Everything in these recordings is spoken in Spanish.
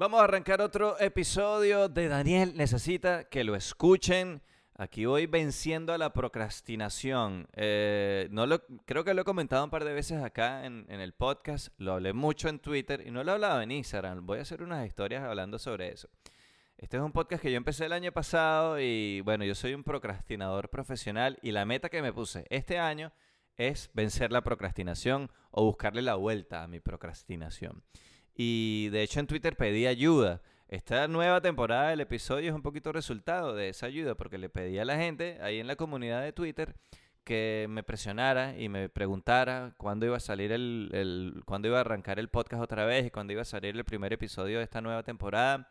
Vamos a arrancar otro episodio de Daniel Necesita que lo escuchen. Aquí voy venciendo a la procrastinación. Eh, no lo, creo que lo he comentado un par de veces acá en, en, el podcast. Lo hablé mucho en Twitter y no lo he hablado en Instagram. Voy a hacer unas historias hablando sobre eso. Este es un podcast que yo empecé el año pasado y bueno, yo soy un procrastinador profesional y la meta que me puse este año es vencer la procrastinación o buscarle la vuelta a mi procrastinación. Y de hecho en Twitter pedí ayuda. Esta nueva temporada del episodio es un poquito resultado de esa ayuda porque le pedí a la gente ahí en la comunidad de Twitter que me presionara y me preguntara cuándo iba a salir el, el cuándo iba a arrancar el podcast otra vez y cuándo iba a salir el primer episodio de esta nueva temporada.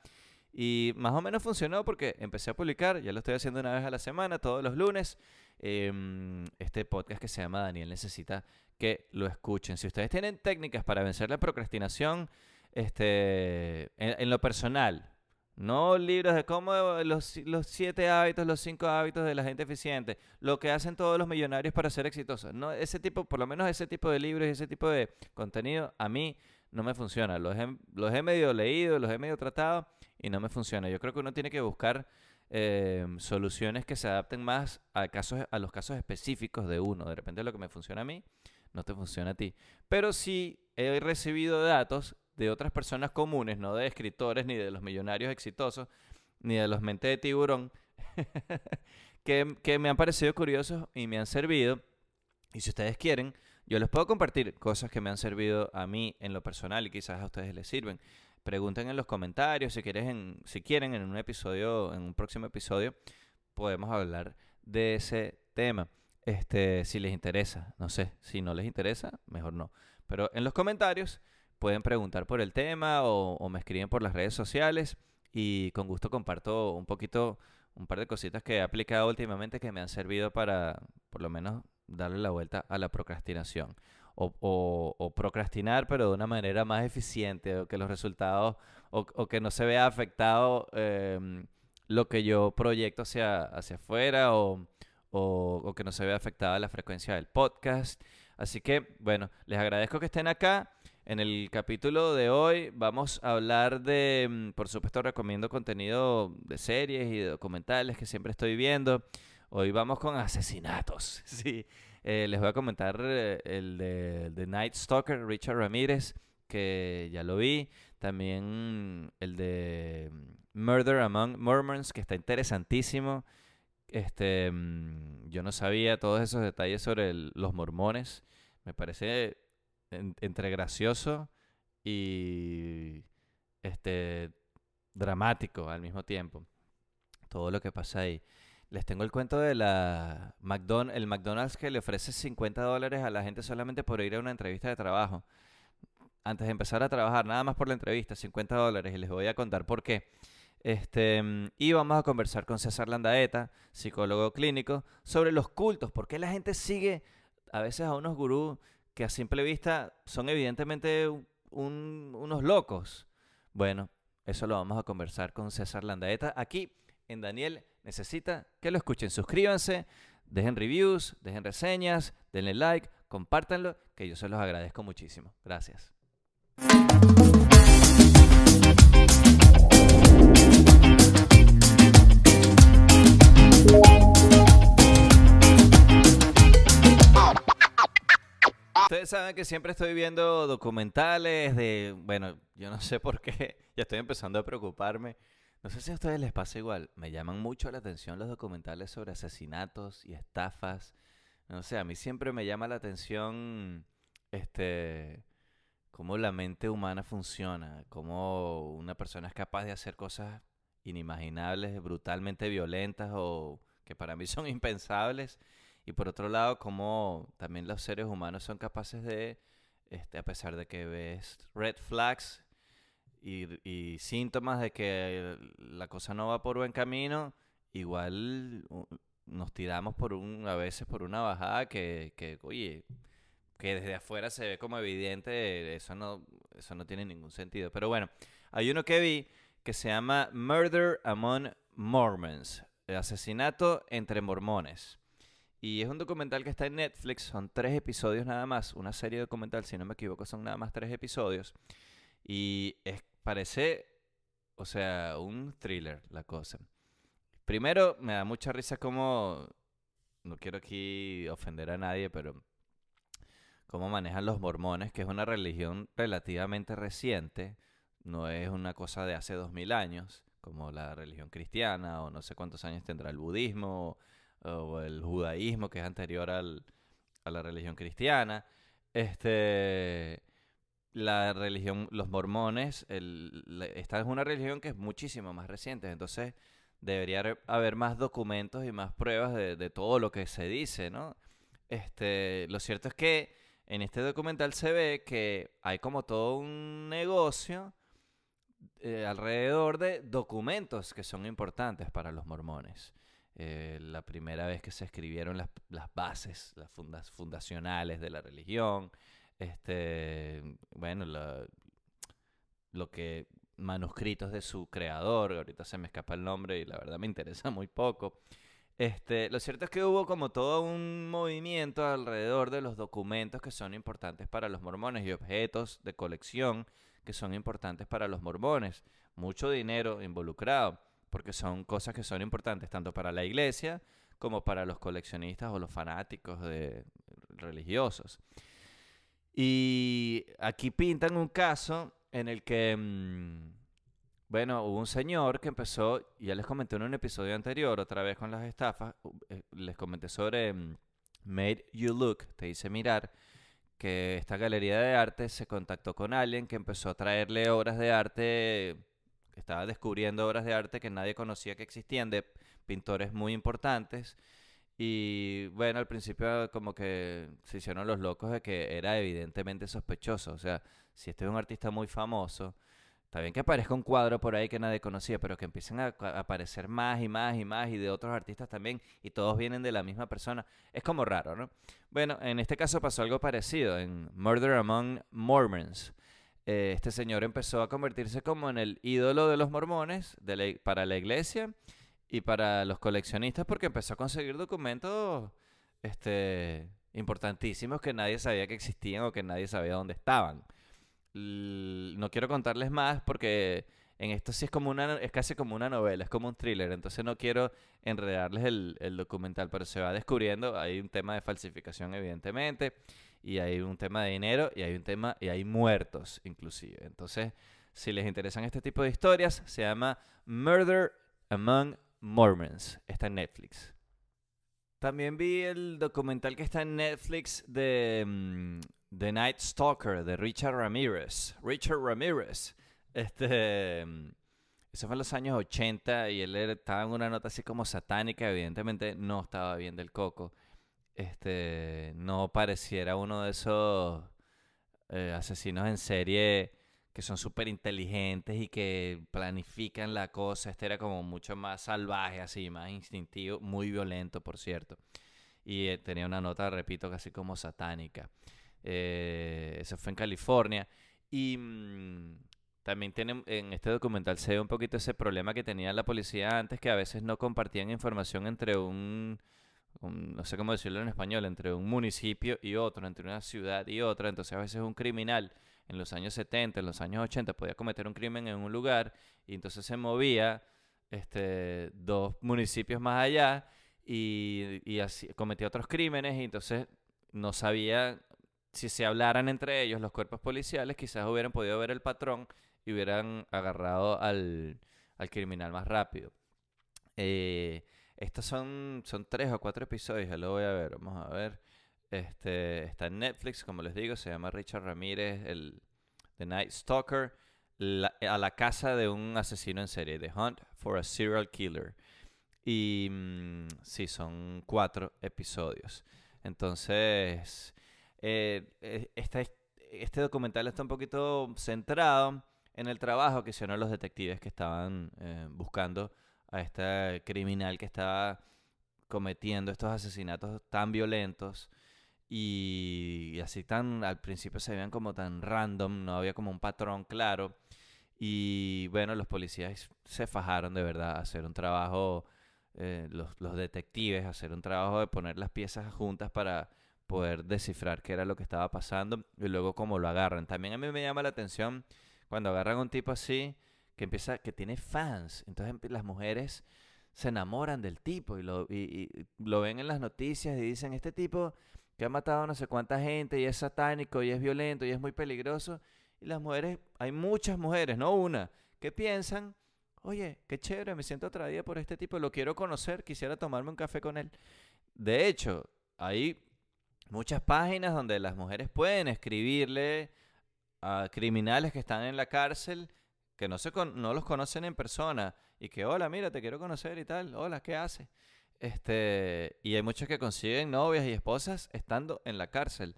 Y más o menos funcionó porque empecé a publicar, ya lo estoy haciendo una vez a la semana, todos los lunes, em, este podcast que se llama Daniel Necesita que lo escuchen. Si ustedes tienen técnicas para vencer la procrastinación, este, en, lo personal. No libros de cómo los, los siete hábitos, los cinco hábitos de la gente eficiente, lo que hacen todos los millonarios para ser exitosos. No, ese tipo, por lo menos ese tipo de libros y ese tipo de contenido, a mí no me funciona. Los he, los he medio leído, los he medio tratado y no me funciona. Yo creo que uno tiene que buscar eh, soluciones que se adapten más a, casos, a los casos específicos de uno. De repente lo que me funciona a mí, no te funciona a ti. Pero sí he recibido datos de otras personas comunes, no de escritores, ni de los millonarios exitosos, ni de los mentes de tiburón, que, que me han parecido curiosos y me han servido. Y si ustedes quieren, yo les puedo compartir cosas que me han servido a mí en lo personal y quizás a ustedes les sirven. Pregunten en los comentarios si, en, si quieren en un episodio, en un próximo episodio, podemos hablar de ese tema. Este, si les interesa, no sé, si no les interesa, mejor no. Pero en los comentarios pueden preguntar por el tema o, me escriben por las redes sociales y con gusto comparto un poquito, un par de cositas que he aplicado últimamente que me han servido para, por lo menos, darle la vuelta a la procrastinación. O, procrastinar, pero de una manera más eficiente, o que los resultados, o, que no se vea afectado em, lo que yo proyecto hacia, hacia afuera, o, o que no se vea afectada la frecuencia del podcast. Así que, bueno, les agradezco que estén acá. En el capítulo de hoy vamos a hablar de, mm, por supuesto recomiendo contenido de series y de documentales que siempre estoy viendo. Hoy vamos con asesinatos. Sí, eh, les voy a comentar eh, el de, Night Stalker, Richard Ramírez, que ya lo vi. También el de mm, Murder Among Mormons, que está interesantísimo. Este, mm, yo no sabía todos esos detalles sobre los mormones. Me parece entre gracioso y este dramático al mismo tiempo. Todo lo que pasa ahí. Les tengo el cuento de la McDonald's, el McDonald's que le ofrece 50 dólares a la gente solamente por ir a una entrevista de trabajo. Antes de empezar a trabajar, nada más por la entrevista, 50 dólares. Y les voy a contar por qué. Este, y vamos a conversar con César Landaeta, psicólogo clínico, sobre los cultos. ¿Por qué la gente sigue a veces a unos gurús que a simple vista son evidentemente unos locos. Bueno, eso lo vamos a conversar con César Landaeta aquí en Daniel Necesita que lo escuchen. Suscríbanse, dejen reviews, dejen reseñas, denle like, compártanlo, que yo se los agradezco muchísimo. Gracias. Ustedes saben que siempre estoy viendo documentales de, bueno, yo no sé por qué, ya estoy empezando a preocuparme. No sé si a ustedes les pasa igual, me llaman mucho la atención los documentales sobre asesinatos y estafas. No sé, a mí siempre me llama la atención este cómo la mente humana funciona, cómo una persona es capaz de hacer cosas inimaginables, brutalmente violentas o que para mí son impensables y por otro lado, como también los seres humanos son capaces de, este, a pesar de que ves red flags y, síntomas de que la cosa no va por buen camino, igual nos tiramos por un, a veces por una bajada que, que, oye, que desde afuera se ve como evidente, eso no, eso no tiene ningún sentido. Pero bueno, hay uno que vi que se llama Murder Among Mormons, asesinato entre mormones. Y es un documental que está en Netflix, son tres episodios nada más, una serie documental, si no me equivoco, son nada más tres episodios. Y es, parece o sea, un thriller la cosa. Primero, me da mucha risa como, no quiero aquí ofender a nadie, pero cómo manejan los mormones, que es una religión relativamente reciente, no es una cosa de hace dos mil años, como la religión cristiana, o no sé cuántos años tendrá el budismo, el judaísmo, que es anterior al, a la religión cristiana. Este, la religión, los mormones, esta es una religión que es muchísimo más reciente, entonces debería haber más documentos y más pruebas de, todo lo que se dice, ¿no? Este, lo cierto es que en este documental se ve que hay como todo un negocio eh, alrededor de documentos que son importantes para los mormones. Eh, la primera vez que se escribieron las, bases, las fundas, fundacionales de la religión, este, bueno, lo que manuscritos de su creador, ahorita se me escapa el nombre y la verdad me interesa muy poco. Este, lo cierto es que hubo como todo un movimiento alrededor de los documentos que son importantes para los mormones y objetos de colección que son importantes para los mormones. Mucho dinero involucrado, porque son cosas que son importantes tanto para la iglesia como para los coleccionistas o los fanáticos de religiosos. Y aquí pintan un caso en el que, mm, bueno, hubo un señor que empezó, ya les comenté en un episodio anterior, otra vez con las estafas, eh, les comenté sobre mm, Made You Look, te hice mirar, que esta galería de arte se contactó con alguien que empezó a traerle obras de arte, estaba descubriendo obras de arte que nadie conocía que existían, de pintores muy importantes. Y bueno, al principio como que se hicieron los locos de que era evidentemente sospechoso. O sea, si este es un artista muy famoso, está bien que aparezca un cuadro por ahí que nadie conocía, pero que empiecen a, aparecer más y más y más y de otros artistas también y todos vienen de la misma persona. Es como raro, ¿no? Bueno, en este caso pasó algo parecido en Murder Among Mormons. Eh, este señor empezó a convertirse como en el ídolo de los mormones para la iglesia y para los coleccionistas porque empezó a conseguir documentos este, importantísimos que nadie sabía que existían o que nadie sabía dónde estaban. no quiero contarles más porque en esto sí es como una es casi como una novela, es como un thriller, entonces no quiero enredarles el, el documental, pero se va descubriendo, hay un tema de falsificación evidentemente, y hay un tema de dinero, y hay un tema, y hay muertos inclusive. Entonces, si les interesan este tipo de historias, se llama Murder Among Mormons. Está en Netflix. También vi el documental que está en Netflix de mm, The Night Stalker de Richard Ramirez. Richard Ramirez. Este. Mm, eso fue en los años 80 y él estaba en una nota así como satánica. Evidentemente no estaba bien del coco. Este. No pareciera uno de esos eh, asesinos en serie que son súper inteligentes y que planifican la cosa. Este era como mucho más salvaje, así, más instintivo, muy violento, por cierto. Y eh, tenía una nota, repito, casi como satánica. Eh, eso fue en California. Y mm, también tiene, en este documental se ve un poquito ese problema que tenía la policía antes, que a veces no compartían información entre un no sé cómo decirlo en español, entre un municipio y otro, entre una ciudad y otra. Entonces a veces un criminal en los años 70, en los años 80 podía cometer un crimen en un lugar y entonces se movía este, dos municipios más allá y, y así, cometía otros crímenes y entonces no sabía si se hablaran entre ellos los cuerpos policiales, quizás hubieran podido ver el patrón y hubieran agarrado al, al criminal más rápido. Eh, estos son, son tres o cuatro episodios, ya lo voy a ver, vamos a ver. Este, está en Netflix, como les digo, se llama Richard Ramírez, el The Night Stalker, a la casa de un asesino en serie, The Hunt for a Serial Killer. Y mm, sí, son cuatro episodios. Entonces, eh, eh, este documental está un poquito centrado en el trabajo que hicieron los detectives que estaban eh, buscando a este criminal que estaba cometiendo estos asesinatos tan violentos y, así tan al principio se veían como tan random, no había como un patrón claro y bueno, los policías se fajaron de verdad a hacer un trabajo, eh, los, los detectives, hacer un trabajo de poner las piezas juntas para poder descifrar qué era lo que estaba pasando y luego cómo lo agarran. También a mí me llama la atención cuando agarran a un tipo así que empieza, que tiene fans. Entonces las mujeres se enamoran del tipo y lo, ven en las noticias y dicen, este tipo que ha matado a no sé cuánta gente y es satánico y es violento y es muy peligroso. Y las mujeres, hay muchas mujeres, no una, que piensan, oye, qué chévere, me siento atraída por este tipo, lo quiero conocer, quisiera tomarme un café con él. De hecho, hay muchas páginas donde las mujeres pueden escribirle a criminales que están en la cárcel que no, se no los conocen en persona y que, hola, mira, te quiero conocer y tal, hola, ¿qué hace? Este, y hay muchos que consiguen novias y esposas estando en la cárcel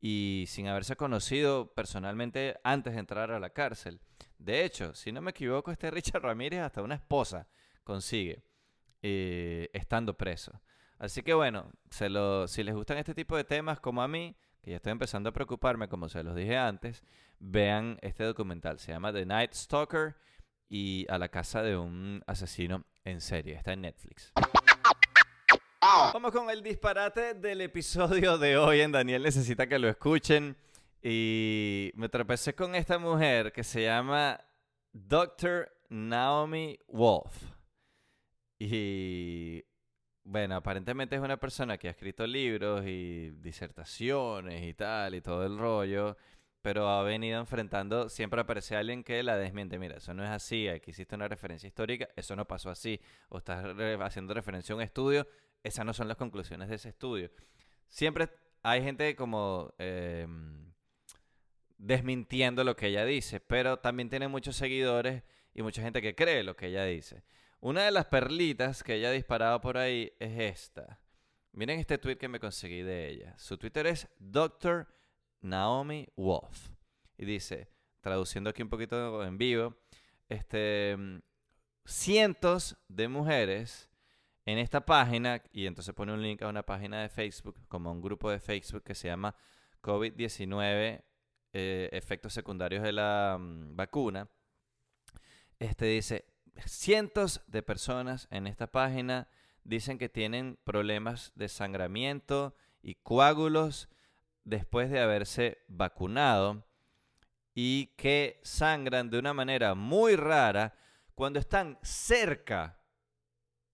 y sin haberse conocido personalmente antes de entrar a la cárcel. De hecho, si no me equivoco, este Richard Ramírez hasta una esposa consigue eh, estando preso. Así que bueno, lo, si les gustan este tipo de temas como a mí, que ya estoy empezando a preocuparme, como se los dije antes, vean este documental. Se llama The Night Stalker y a la casa de un asesino en serie. Está en Netflix. Vamos con el disparate del episodio de hoy en Daniel Necesita que lo escuchen. Y me tropecé con esta mujer que se llama Dr. Naomi Wolf. Y bueno, aparentemente es una persona que ha escrito libros y disertaciones y tal, y todo el rollo, pero ha venido enfrentando, siempre aparece alguien que la desmiente, mira, eso no es así, aquí existe una referencia histórica, eso no pasó así, o estás haciendo referencia a un estudio, esas no son las conclusiones de ese estudio. Siempre hay gente como em, desmintiendo lo que ella dice, pero también tiene muchos seguidores y mucha gente que cree lo que ella dice. Una de las perlitas que ella ha disparado por ahí es esta. Miren este tweet que me conseguí de ella. Su Twitter es Dr. Naomi Wolf. Y dice, traduciendo aquí un poquito en vivo, este, cientos de mujeres en esta página, y entonces pone un link a una página de Facebook, como un grupo de Facebook que se llama COVID-19, eh, efectos secundarios de la mm, vacuna. Este dice, cientos de personas en esta página dicen que tienen problemas de sangramiento y coágulos después de haberse vacunado y que sangran de una manera muy rara cuando están cerca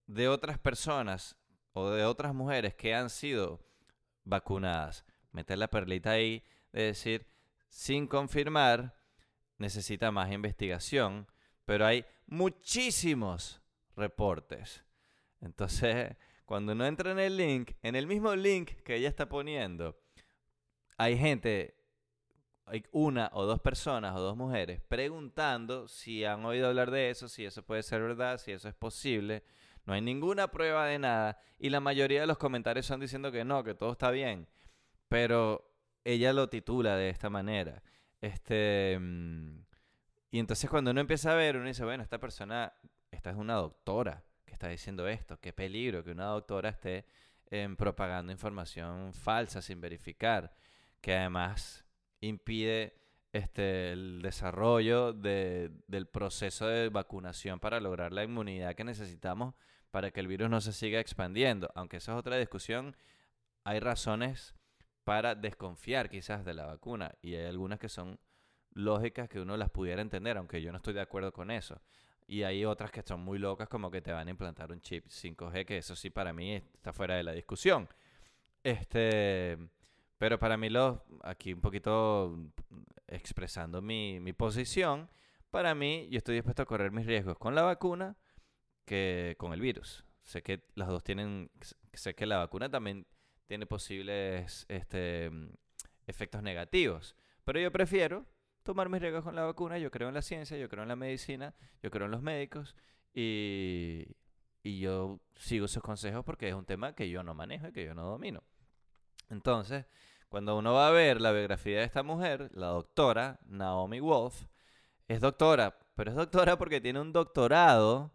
de otras personas o de otras mujeres que han sido vacunadas. Meter la perlita ahí de decir, sin confirmar, necesita más investigación, pero hay muchísimos reportes. Entonces, cuando uno entra en el link, en el mismo link que ella está poniendo, hay gente, hay una o dos personas o dos mujeres preguntando si han oído hablar de eso, si eso puede ser verdad, si eso es posible. No hay ninguna prueba de nada y la mayoría de los comentarios están diciendo que no, que todo está bien. Pero ella lo titula de esta manera. Este, mm, y entonces cuando uno empieza a ver, uno dice, bueno, esta persona, esta es una doctora que está diciendo esto, qué peligro que una doctora esté em, propagando información falsa sin verificar, que además impide este, el desarrollo del proceso de vacunación para lograr la inmunidad que necesitamos para que el virus no se siga expandiendo. Aunque esa es otra discusión, hay razones para desconfiar quizás de la vacuna y hay algunas que son lógicas que uno las pudiera entender, aunque yo no estoy de acuerdo con eso. Y hay otras que son muy locas, como que te van a implantar un chip 5G, que eso sí para mí está fuera de la discusión. Este, pero para mí, lo, aquí un poquito expresando mi, mi posición, para mí yo estoy dispuesto a correr mis riesgos con la vacuna que con el virus. Sé que las dos tienen, sé que la vacuna también tiene posibles este, efectos negativos, pero yo prefiero tomar mis riesgos con la vacuna. Yo creo en la ciencia, yo creo en la medicina, yo creo en los médicos y, y yo sigo sus consejos porque es un tema que yo no manejo y que yo no domino. Entonces, cuando uno va a ver la biografía de esta mujer, la doctora Naomi Wolf, es doctora, pero es doctora porque tiene un doctorado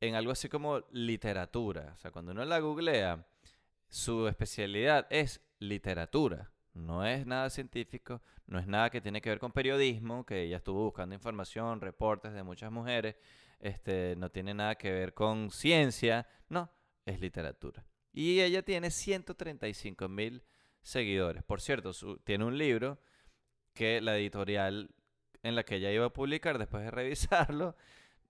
en algo así como literatura. O sea, cuando uno la googlea, su especialidad es literatura. No es nada científico, no es nada que tiene que ver con periodismo, que ella estuvo buscando información, reportes de muchas mujeres, este, no tiene nada que ver con ciencia, no, es literatura. Y ella tiene 135 mil seguidores. Por cierto, tiene un libro que la editorial en la que ella iba a publicar después de revisarlo.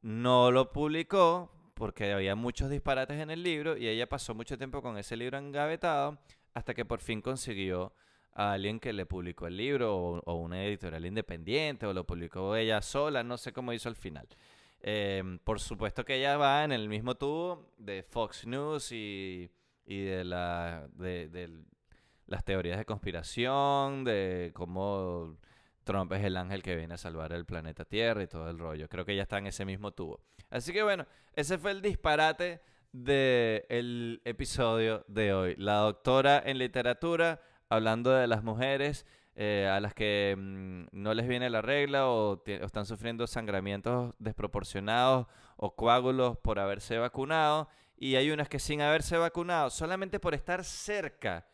No lo publicó porque había muchos disparates en el libro y ella pasó mucho tiempo con ese libro engavetado hasta que por fin consiguió a alguien que le publicó el libro o, una editorial independiente o lo publicó ella sola, no sé cómo hizo al final. Em, por supuesto que ella va en el mismo tubo de Fox News y, de, la, de, las teorías de conspiración, de cómo Trump es el ángel que viene a salvar el planeta Tierra y todo el rollo. Creo que ella está en ese mismo tubo. Así que bueno, ese fue el disparate del episodio de hoy. La doctora en literatura hablando de las mujeres eh, a las que mm, no les viene la regla o, están sufriendo sangramientos desproporcionados o coágulos por haberse vacunado. Y hay unas que sin haberse vacunado, solamente por estar cerca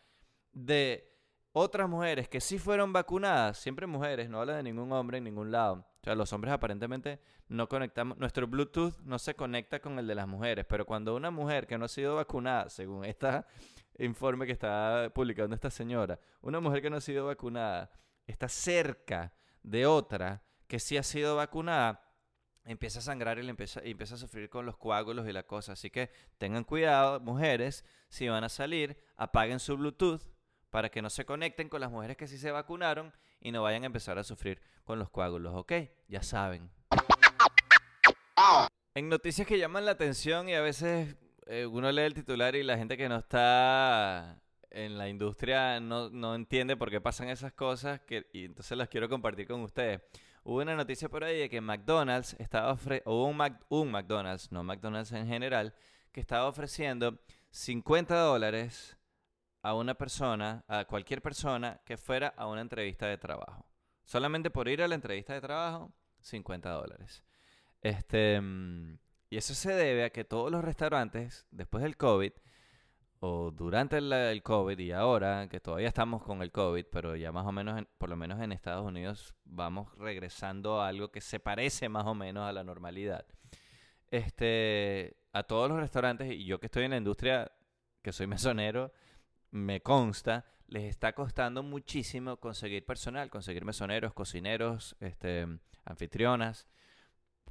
de otras mujeres que sí fueron vacunadas, siempre mujeres, no habla de ningún hombre en ningún lado. O sea, los hombres aparentemente no conectamos, nuestro Bluetooth no se conecta con el de las mujeres, pero cuando una mujer que no ha sido vacunada, según esta informe que está publicando esta señora. Una mujer que no ha sido vacunada está cerca de otra que sí ha sido vacunada, empieza a sangrar y, empieza, empieza a sufrir con los coágulos y la cosa. Así que tengan cuidado, mujeres, si van a salir, apaguen su Bluetooth para que no se conecten con las mujeres que sí se vacunaron y no vayan a empezar a sufrir con los coágulos, ¿ok? Ya saben. En noticias que llaman la atención y a veces eh, uno lee el titular y la gente que no está en la industria no, entiende por qué pasan esas cosas y entonces las quiero compartir con ustedes. Hubo una noticia por ahí de que McDonald's estaba ofreciendo, un, un McDonald's, no McDonald's en general, que estaba ofreciendo 50 dólares a una persona, a cualquier persona que fuera a una entrevista de trabajo. Solamente por ir a la entrevista de trabajo, 50 dólares. Este, mm, y eso se debe a que todos los restaurantes, después del COVID, o durante el, COVID y ahora, que todavía estamos con el COVID, pero ya más o menos, por lo menos en Estados Unidos, vamos regresando a algo que se parece más o menos a la normalidad. Este, a todos los restaurantes, y yo que estoy en la industria, que soy mesonero, me consta, les está costando muchísimo conseguir personal, conseguir mesoneros, cocineros, este, anfitrionas.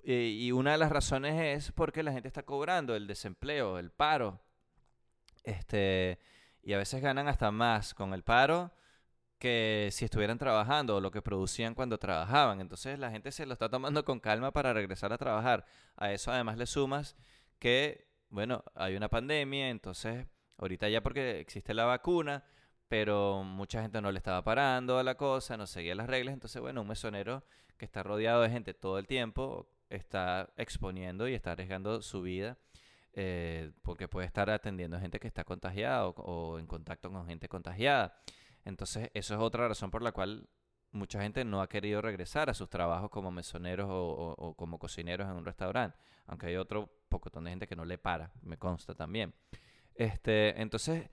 Y, una de las razones es porque la gente está cobrando el desempleo, el paro. Este, y a veces ganan hasta más con el paro que si estuvieran trabajando o lo que producían cuando trabajaban. Entonces la gente se lo está tomando con calma para regresar a trabajar. A eso además le sumas que, bueno, hay una pandemia, entonces ahorita ya porque existe la vacuna, pero mucha gente no le estaba parando a la cosa, no seguía las reglas. Entonces, bueno, un mesonero que está rodeado de gente todo el tiempo, está exponiendo y está arriesgando su vida eh, porque puede estar atendiendo a gente que está contagiada o, en contacto con gente contagiada. Entonces, eso es otra razón por la cual mucha gente no ha querido regresar a sus trabajos como mesoneros o, como cocineros en un restaurante, aunque hay otro pocotón de gente que no le para, me consta también. Este, entonces,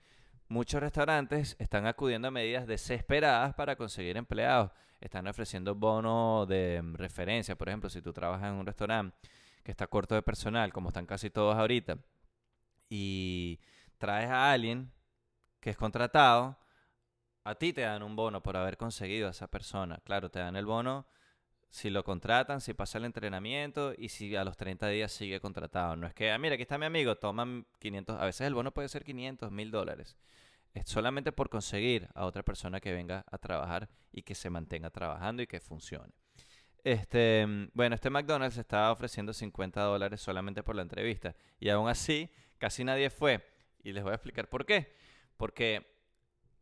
muchos restaurantes están acudiendo a medidas desesperadas para conseguir empleados están ofreciendo bonos de mm, referencia. Por ejemplo, si tú trabajas en un restaurante que está corto de personal, como están casi todos ahorita, y traes a alguien que es contratado, a ti te dan un bono por haber conseguido a esa persona. Claro, te dan el bono si lo contratan, si pasa el entrenamiento y si a los 30 días sigue contratado. No es que, ah, mira, aquí está mi amigo, toman 500, a veces el bono puede ser 500, mil dólares es solamente por conseguir a otra persona que venga a trabajar y que se mantenga trabajando y que funcione. Este, bueno, este McDonald's estaba ofreciendo 50 dólares solamente por la entrevista y aún así casi nadie fue. Y les voy a explicar por qué. Porque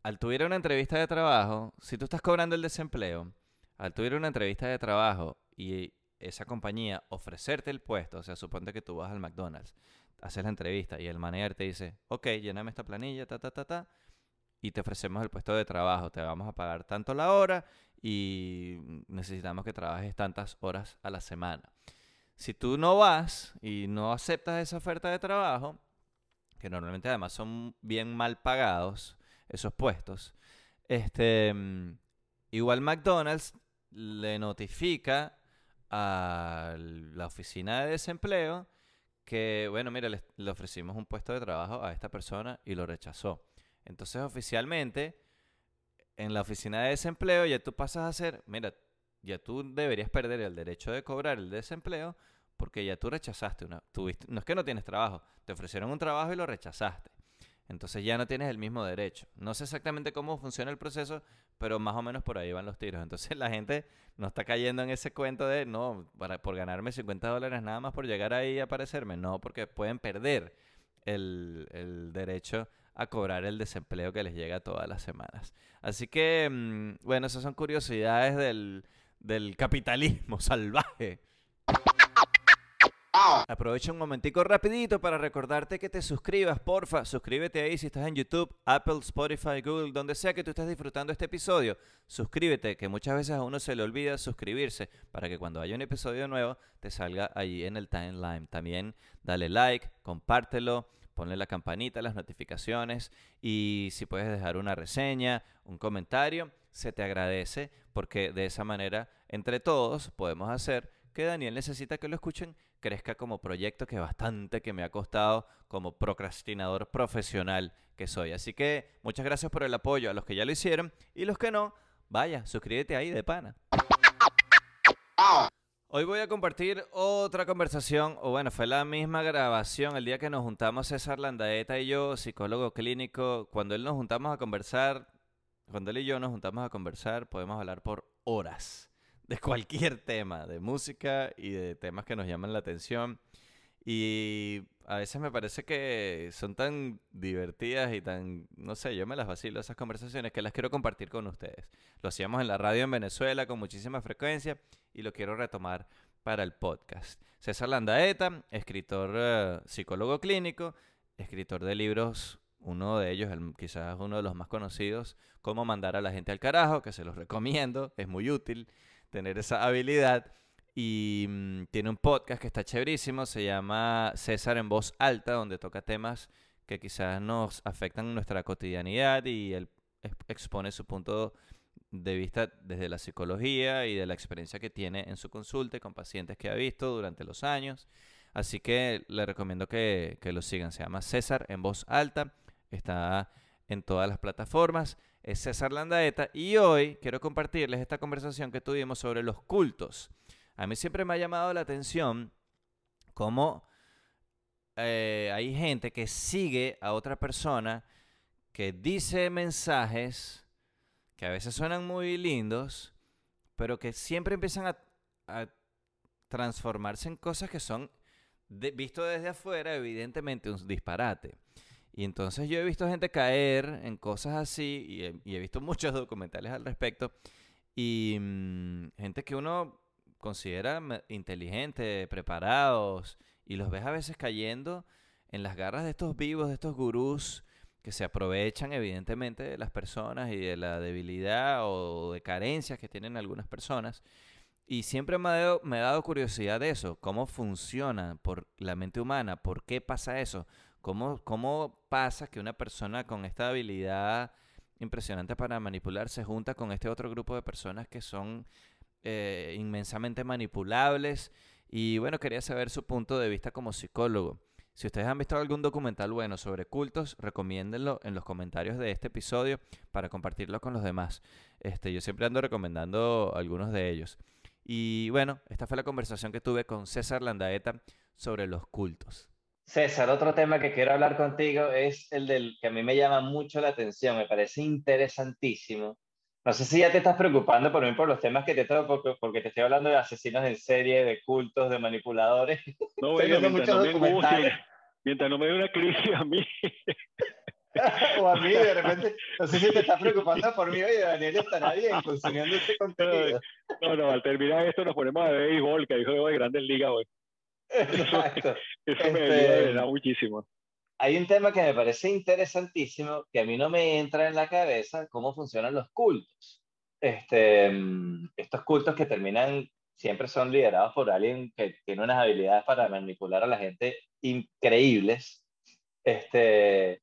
al tuviera una entrevista de trabajo, si tú estás cobrando el desempleo, al tuviera una entrevista de trabajo y esa compañía ofrecerte el puesto, o sea, suponte que tú vas al McDonald's, haces la entrevista y el manager te dice, ok, lléname esta planilla, ta, ta, ta, ta, y te ofrecemos el puesto de trabajo, te vamos a pagar tanto la hora y necesitamos que trabajes tantas horas a la semana. Si tú no vas y no aceptas esa oferta de trabajo, que normalmente además son bien mal pagados esos puestos, este, igual McDonald's le notifica a la oficina de desempleo que, bueno, mira, le, ofrecimos un puesto de trabajo a esta persona y lo rechazó. Entonces, oficialmente, en la oficina de desempleo ya tú pasas a ser, mira, ya tú deberías perder el derecho de cobrar el desempleo porque ya tú rechazaste una, tuviste, no es que no tienes trabajo, te ofrecieron un trabajo y lo rechazaste. Entonces ya no tienes el mismo derecho. No sé exactamente cómo funciona el proceso, pero más o menos por ahí van los tiros. Entonces la gente no está cayendo en ese cuento de, no, para, por ganarme 50 dólares nada más por llegar ahí y aparecerme. No, porque pueden perder el, el derecho a cobrar el desempleo que les llega todas las semanas. Así que, mm, bueno, esas son curiosidades del, del capitalismo salvaje. Aprovecha un momentico rapidito para recordarte que te suscribas, porfa. Suscríbete ahí si estás en YouTube, Apple, Spotify, Google, donde sea que tú estés disfrutando este episodio. Suscríbete, que muchas veces a uno se le olvida suscribirse para que cuando haya un episodio nuevo te salga allí en el timeline. También dale like, compártelo, ponle la campanita, las notificaciones y si puedes dejar una reseña, un comentario, se te agradece porque de esa manera entre todos podemos hacer que Daniel necesita que lo escuchen crezca como proyecto que bastante que me ha costado como procrastinador profesional que soy. Así que muchas gracias por el apoyo a los que ya lo hicieron y los que no, vaya, suscríbete ahí de pana. Hoy voy a compartir otra conversación, o bueno, fue la misma grabación el día que nos juntamos César Landaeta y yo, psicólogo clínico. Cuando él nos juntamos a conversar, cuando él y yo nos juntamos a conversar, podemos hablar por horas de cualquier tema, de música y de temas que nos llaman la atención. Y a veces me parece que son tan divertidas y tan, no sé, yo me las vacilo esas conversaciones que las quiero compartir con ustedes. Lo hacíamos en la radio en Venezuela con muchísima frecuencia y lo quiero retomar para el podcast. César Landaeta, escritor eh, psicólogo clínico, escritor de libros, uno de ellos, quizás uno de los más conocidos, Cómo mandar a la gente al carajo, que se los recomiendo, es muy útil tener esa habilidad. Y mm, tiene un podcast que está chéverísimo, se llama César en voz alta, donde toca temas que quizás nos afectan nuestra cotidianidad y él expone su punto de vista desde la psicología y de la experiencia que tiene en su consulta con pacientes que ha visto durante los años. Así que le recomiendo que, que lo sigan. Se llama César en voz alta. Está en todas las plataformas es César Landaeta y hoy quiero compartirles esta conversación que tuvimos sobre los cultos. A mí siempre me ha llamado la atención cómo eh, hay gente que sigue a otra persona que dice mensajes que a veces suenan muy lindos, pero que siempre empiezan a, transformarse en cosas que son, visto desde afuera, evidentemente un disparate. Y entonces yo he visto gente caer en cosas así y he, visto muchos documentales al respecto. Y mm, gente que uno considera inteligente, preparados, y los ves a veces cayendo en las garras de estos vivos, de estos gurús que se aprovechan evidentemente de las personas y de la debilidad o de carencias que tienen algunas personas. Y siempre me ha, dado, me ha dado curiosidad de eso, cómo funciona por la mente humana, por qué pasa eso, ¿Cómo, ¿Cómo pasa que una persona con esta habilidad impresionante para manipular se junta con este otro grupo de personas que son eh, inmensamente manipulables? Y bueno, quería saber su punto de vista como psicólogo. Si ustedes han visto algún documental bueno sobre cultos, recomiéndenlo en los comentarios de este episodio para compartirlo con los demás. Este, yo siempre ando recomendando algunos de ellos. Y bueno, esta fue la conversación que tuve con César Landaeta sobre los cultos. César, otro tema que quiero hablar contigo es el del que a mí me llama mucho la atención, me parece interesantísimo. No sé si ya te estás preocupando por mí por los temas que te traigo, porque, porque te estoy hablando de asesinos en serie, de cultos, de manipuladores. No, bueno, mientras, no me mientras no me dé una crisis a mí. o a mí, de repente, no sé si te estás preocupando por mí, oye, Daniel estará bien consumiendo este contenido. No, no, al terminar esto nos ponemos a ver béisbol, que dijo de Grandes Ligas hoy. Exacto. Eso, me este, da muchísimo. Hay un tema que me parece interesantísimo, que a mí no me entra en la cabeza, cómo funcionan los cultos. Este, estos cultos que terminan, siempre son liderados por alguien que tiene unas habilidades para manipular a la gente increíbles. Este,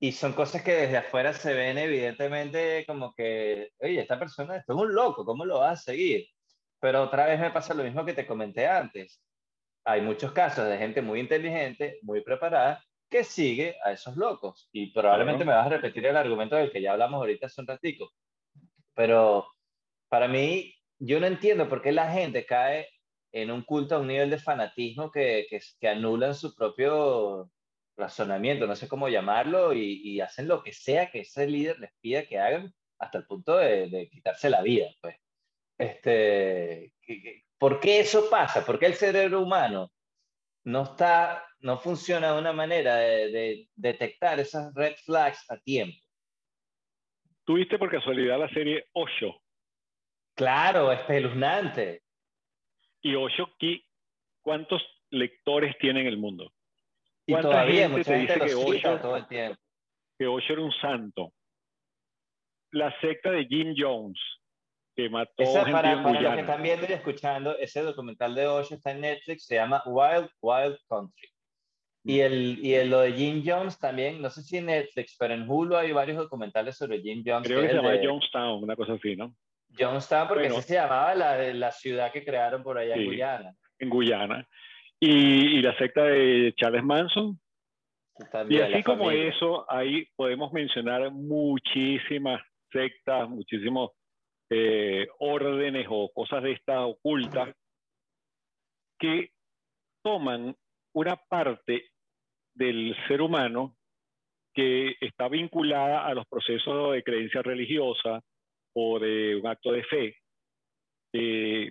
y son cosas que desde afuera se ven evidentemente como que, oye, esta persona esto es un loco, ¿cómo lo vas a seguir? Pero otra vez me pasa lo mismo que te comenté antes hay muchos casos de gente muy inteligente, muy preparada, que sigue a esos locos. Y probablemente me vas a repetir el argumento del que ya hablamos ahorita hace un ratico. Pero para mí, yo no entiendo por qué la gente cae en un culto a un nivel de fanatismo que, que, que anulan su propio razonamiento, no sé cómo llamarlo, y, hacen lo que sea que ese líder les pida que hagan hasta el punto de, quitarse la vida. Pues. Este, ¿Por qué eso pasa? ¿Por qué el cerebro humano no, está, no funciona de una manera de, detectar esas red flags a tiempo? ¿Tuviste por casualidad la serie Osho? Claro, espeluznante. ¿Y Osho cuántos lectores tiene en el mundo? Y todavía mucha gente que Osho, todo el tiempo. Que Osho era un santo. La secta de Jim Jones, que mató Esa, gente para, para los que están viendo y escuchando, ese documental de Osho está en Netflix, se llama Wild Wild Country. Y, mm. el, y el, lo de Jim Jones también, no sé si en Netflix, pero en Hulu hay varios documentales sobre Jim Jones. Creo que, se llama Jonestown, una cosa así, ¿no? Jonestown, porque así se llamaba la, la ciudad que crearon por allá en Guyana. En Guyana y, la secta de Charles Manson. y así como eso, ahí podemos mencionar muchísimas sectas, muchísimos eh, órdenes o cosas de esta ocultas que toman una parte del ser humano que está vinculada a los procesos de creencia religiosa o de un acto de fe. Eh,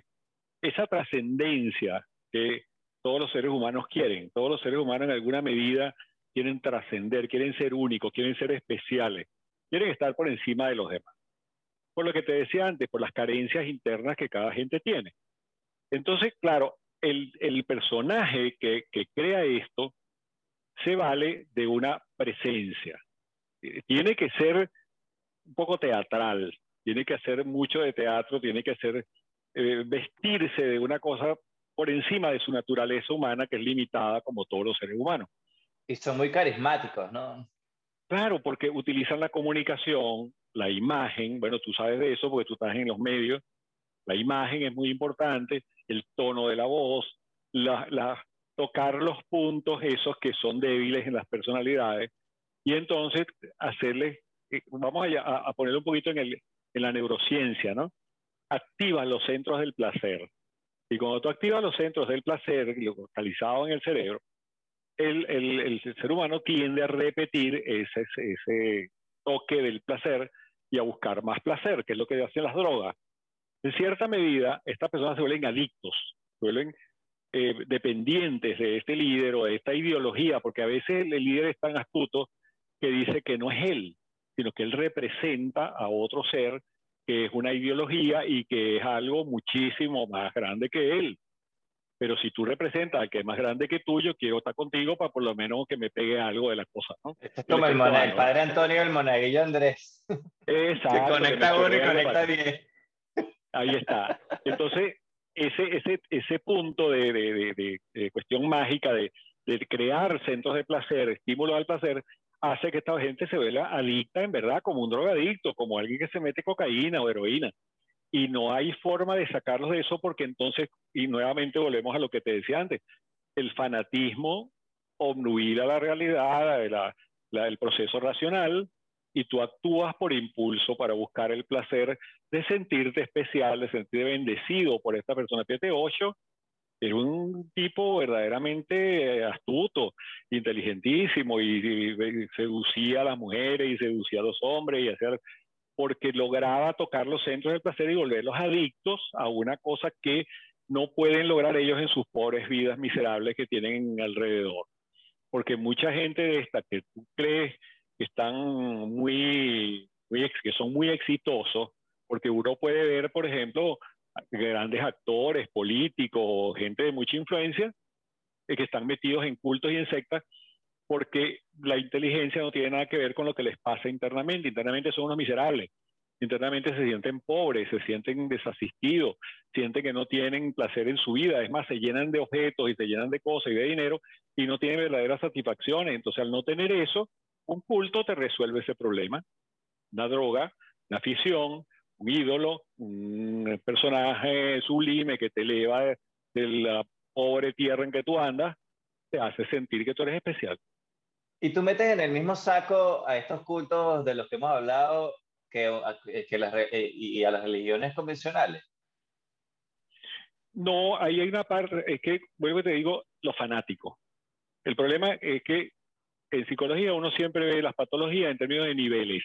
esa trascendencia que todos los seres humanos quieren. Todos los seres humanos en alguna medida quieren trascender, quieren ser únicos, quieren ser especiales, quieren estar por encima de los demás. Por lo que te decía antes, por las carencias internas que cada gente tiene. Entonces, claro, el, el personaje que, que crea esto se vale de una presencia. Tiene que ser un poco teatral, tiene que hacer mucho de teatro, tiene que hacer eh, vestirse de una cosa por encima de su naturaleza humana, que es limitada como todos los seres humanos. Y son muy carismáticos, ¿no? Claro, porque utilizan la comunicación, la imagen, bueno, tú sabes de eso porque tú estás en los medios, la imagen es muy importante, el tono de la voz, la, tocar los puntos esos que son débiles en las personalidades y entonces hacerles, eh, vamos a, a ponerlo un poquito en, el, en la neurociencia, ¿no? Activa los centros del placer. Y cuando tú activas los centros del placer localizados en el cerebro, el, el, el, ser humano tiende a repetir ese, ese toque del placer y a buscar más placer, que es lo que hacen las drogas. En cierta medida, estas personas se vuelven adictos, se vuelven eh, dependientes de este líder o de esta ideología, porque a veces el líder es tan astuto que dice que no es él, sino que él representa a otro ser que es una ideología y que es algo muchísimo más grande que él. Pero si tú representas al que es más grande que tú, yo quiero estar contigo para por lo menos que me pegue algo de las cosas, ¿no? es como el, el, padre Antonio, el monaguillo Andrés. Exacto. que conecta uno y conecta bien. Ahí está. Entonces, ese, ese, ese punto de, de, de cuestión mágica de, crear centros de placer, estímulos al placer, hace que esta gente se vea adicta en verdad como un drogadicto, como alguien que se mete cocaína o heroína. Y no hay forma de sacarlos de eso porque entonces, y nuevamente volvemos a lo que te decía antes, el fanatismo obnubila la realidad, la, la, el proceso racional, y tú actúas por impulso para buscar el placer de sentirte especial, de sentirte bendecido por esta persona. Fíjate, ocho era un tipo verdaderamente eh, astuto, inteligentísimo y, seducía a las mujeres y seducía a los hombres y hacer porque lograba tocar los centros del placer y volverlos adictos a una cosa que no pueden lograr ellos en sus pobres vidas miserables que tienen alrededor. Porque mucha gente de esta que tú crees que están muy, muy que son muy exitosos, porque uno puede ver, por ejemplo, grandes actores, políticos, gente de mucha influencia, eh, que están metidos en cultos y en sectas, porque la inteligencia no tiene nada que ver con lo que les pasa internamente. Internamente son unos miserables. Internamente se sienten pobres, se sienten desasistidos, sienten que no tienen placer en su vida. Es más, se llenan de objetos y se llenan de cosas y de dinero y no tienen verdaderas satisfacciones. Entonces, al no tener eso, un culto te resuelve ese problema. Una droga, una afición, un ídolo, un personaje sublime que te eleva de la pobre tierra en que tú andas, te hace sentir que tú eres especial. Y tú metes en el mismo saco a estos cultos de los que hemos hablado que, que las, eh, y a las religiones convencionales. No, ahí hay una parte, es que, vuelvo y te digo, lo fanático. El problema es que en psicología uno siempre ve las patologías en términos de niveles.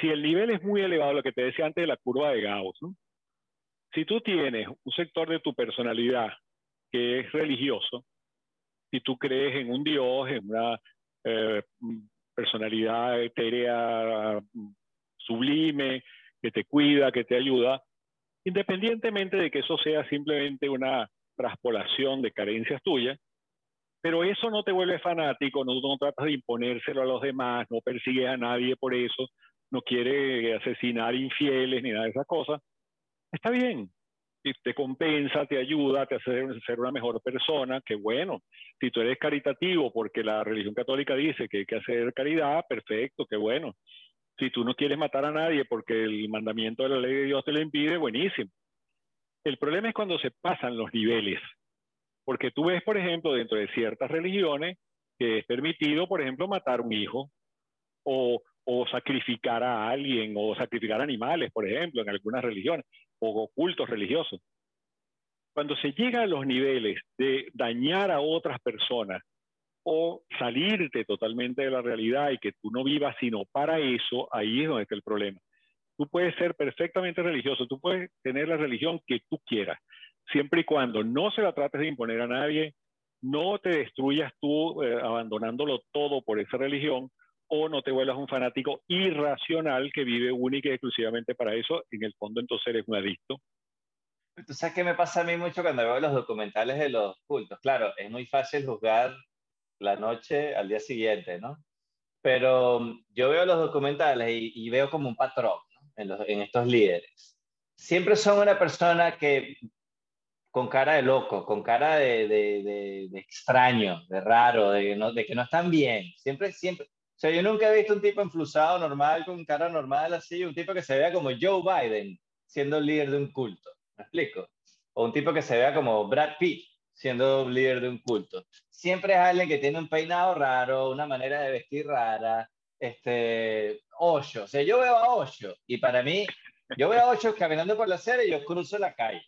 Si el nivel es muy elevado, lo que te decía antes de la curva de Gauss, si tú tienes un sector de tu personalidad que es religioso, si tú crees en un Dios, en una eh, personalidad etérea sublime, que te cuida, que te ayuda, independientemente de que eso sea simplemente una traspolación de carencias tuyas, pero eso no te vuelve fanático, no, no tratas de imponérselo a los demás, no persigues a nadie por eso, no quiere asesinar infieles ni nada de esas cosas, está bien. Te compensa, te ayuda, te hace ser una mejor persona, qué bueno. Si tú eres caritativo porque la religión católica dice que hay que hacer caridad, perfecto, qué bueno. Si tú no quieres matar a nadie porque el mandamiento de la ley de Dios te lo impide, buenísimo. El problema es cuando se pasan los niveles. Porque tú ves, por ejemplo, dentro de ciertas religiones que es permitido, por ejemplo, matar un hijo o, o sacrificar a alguien o sacrificar animales, por ejemplo, en algunas religiones o cultos religiosos. Cuando se llega a los niveles de dañar a otras personas o salirte totalmente de la realidad y que tú no vivas sino para eso, ahí es donde está el problema. Tú puedes ser perfectamente religioso, tú puedes tener la religión que tú quieras, siempre y cuando no se la trates de imponer a nadie, no te destruyas tú eh, abandonándolo todo por esa religión o no te vuelvas un fanático irracional que vive única y exclusivamente para eso. En el fondo entonces eres un adicto. ¿Tú sabes qué me pasa a mí mucho cuando veo los documentales de los cultos? Claro, es muy fácil juzgar la noche al día siguiente, ¿no? Pero mm, yo veo los documentales y, veo como un patrón en, en estos líderes. Siempre son una persona que con cara de loco, con cara de, de, de, extraño, de raro, de, no, de que no están bien. Siempre, siempre. O sea, yo nunca he visto un tipo enflusado, normal, con cara normal así, un tipo que se vea como Joe Biden siendo el líder de un culto. ¿Me explico? O un tipo que se vea como Brad Pitt siendo líder de un culto. Siempre es alguien que tiene un peinado raro, una manera de vestir rara, este, Ocho. O sea, yo veo a Ocho y para mí, yo veo a Ocho caminando por la acera y yo cruzo la calle.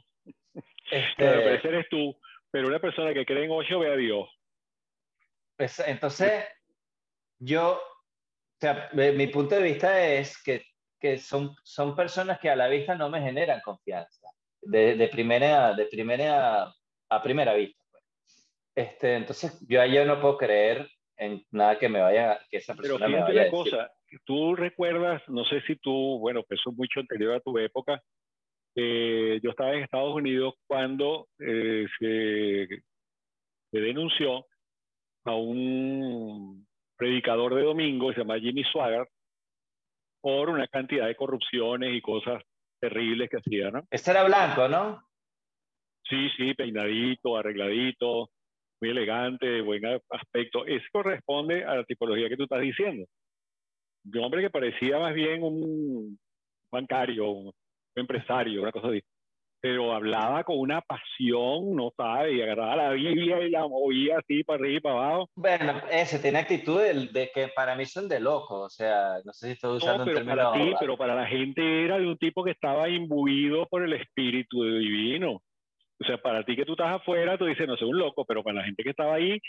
Este, pero ese eres tú, pero una persona que cree en Ocho ve a Dios. Pues, entonces, yo, o sea, mi punto de vista es que, que son, son personas que a la vista no me generan confianza. De, de primera, de primera, a primera vista. Pues. Este, entonces, yo ayer no puedo creer en nada que me vaya, que esa persona Pero me vaya a cosa, tú recuerdas, no sé si tú, bueno, pues eso es mucho anterior a tu época, eh, yo estaba en Estados Unidos cuando eh, se, denunció a un predicador de domingo se llama Jimmy Swagger por una cantidad de corrupciones y cosas terribles que hacía, ¿no? Este era blanco, ¿no? Sí, sí, peinadito, arregladito, muy elegante, de buen aspecto. Eso corresponde a la tipología que tú estás diciendo. Un hombre que parecía más bien un bancario, un empresario, una cosa así. Pero hablaba con una pasión, no sabe, y agarraba la Biblia y la movía así para arriba y para abajo. Bueno, ese tiene actitud de, que para mí son de loco, o sea, no sé si estoy usando pero un término. Para ti, pero para la gente era de un tipo que estaba imbuido por el espíritu divino. O sea, para ti que tú estás afuera, tú dices, no sé, un loco, pero para la gente que estaba ahí,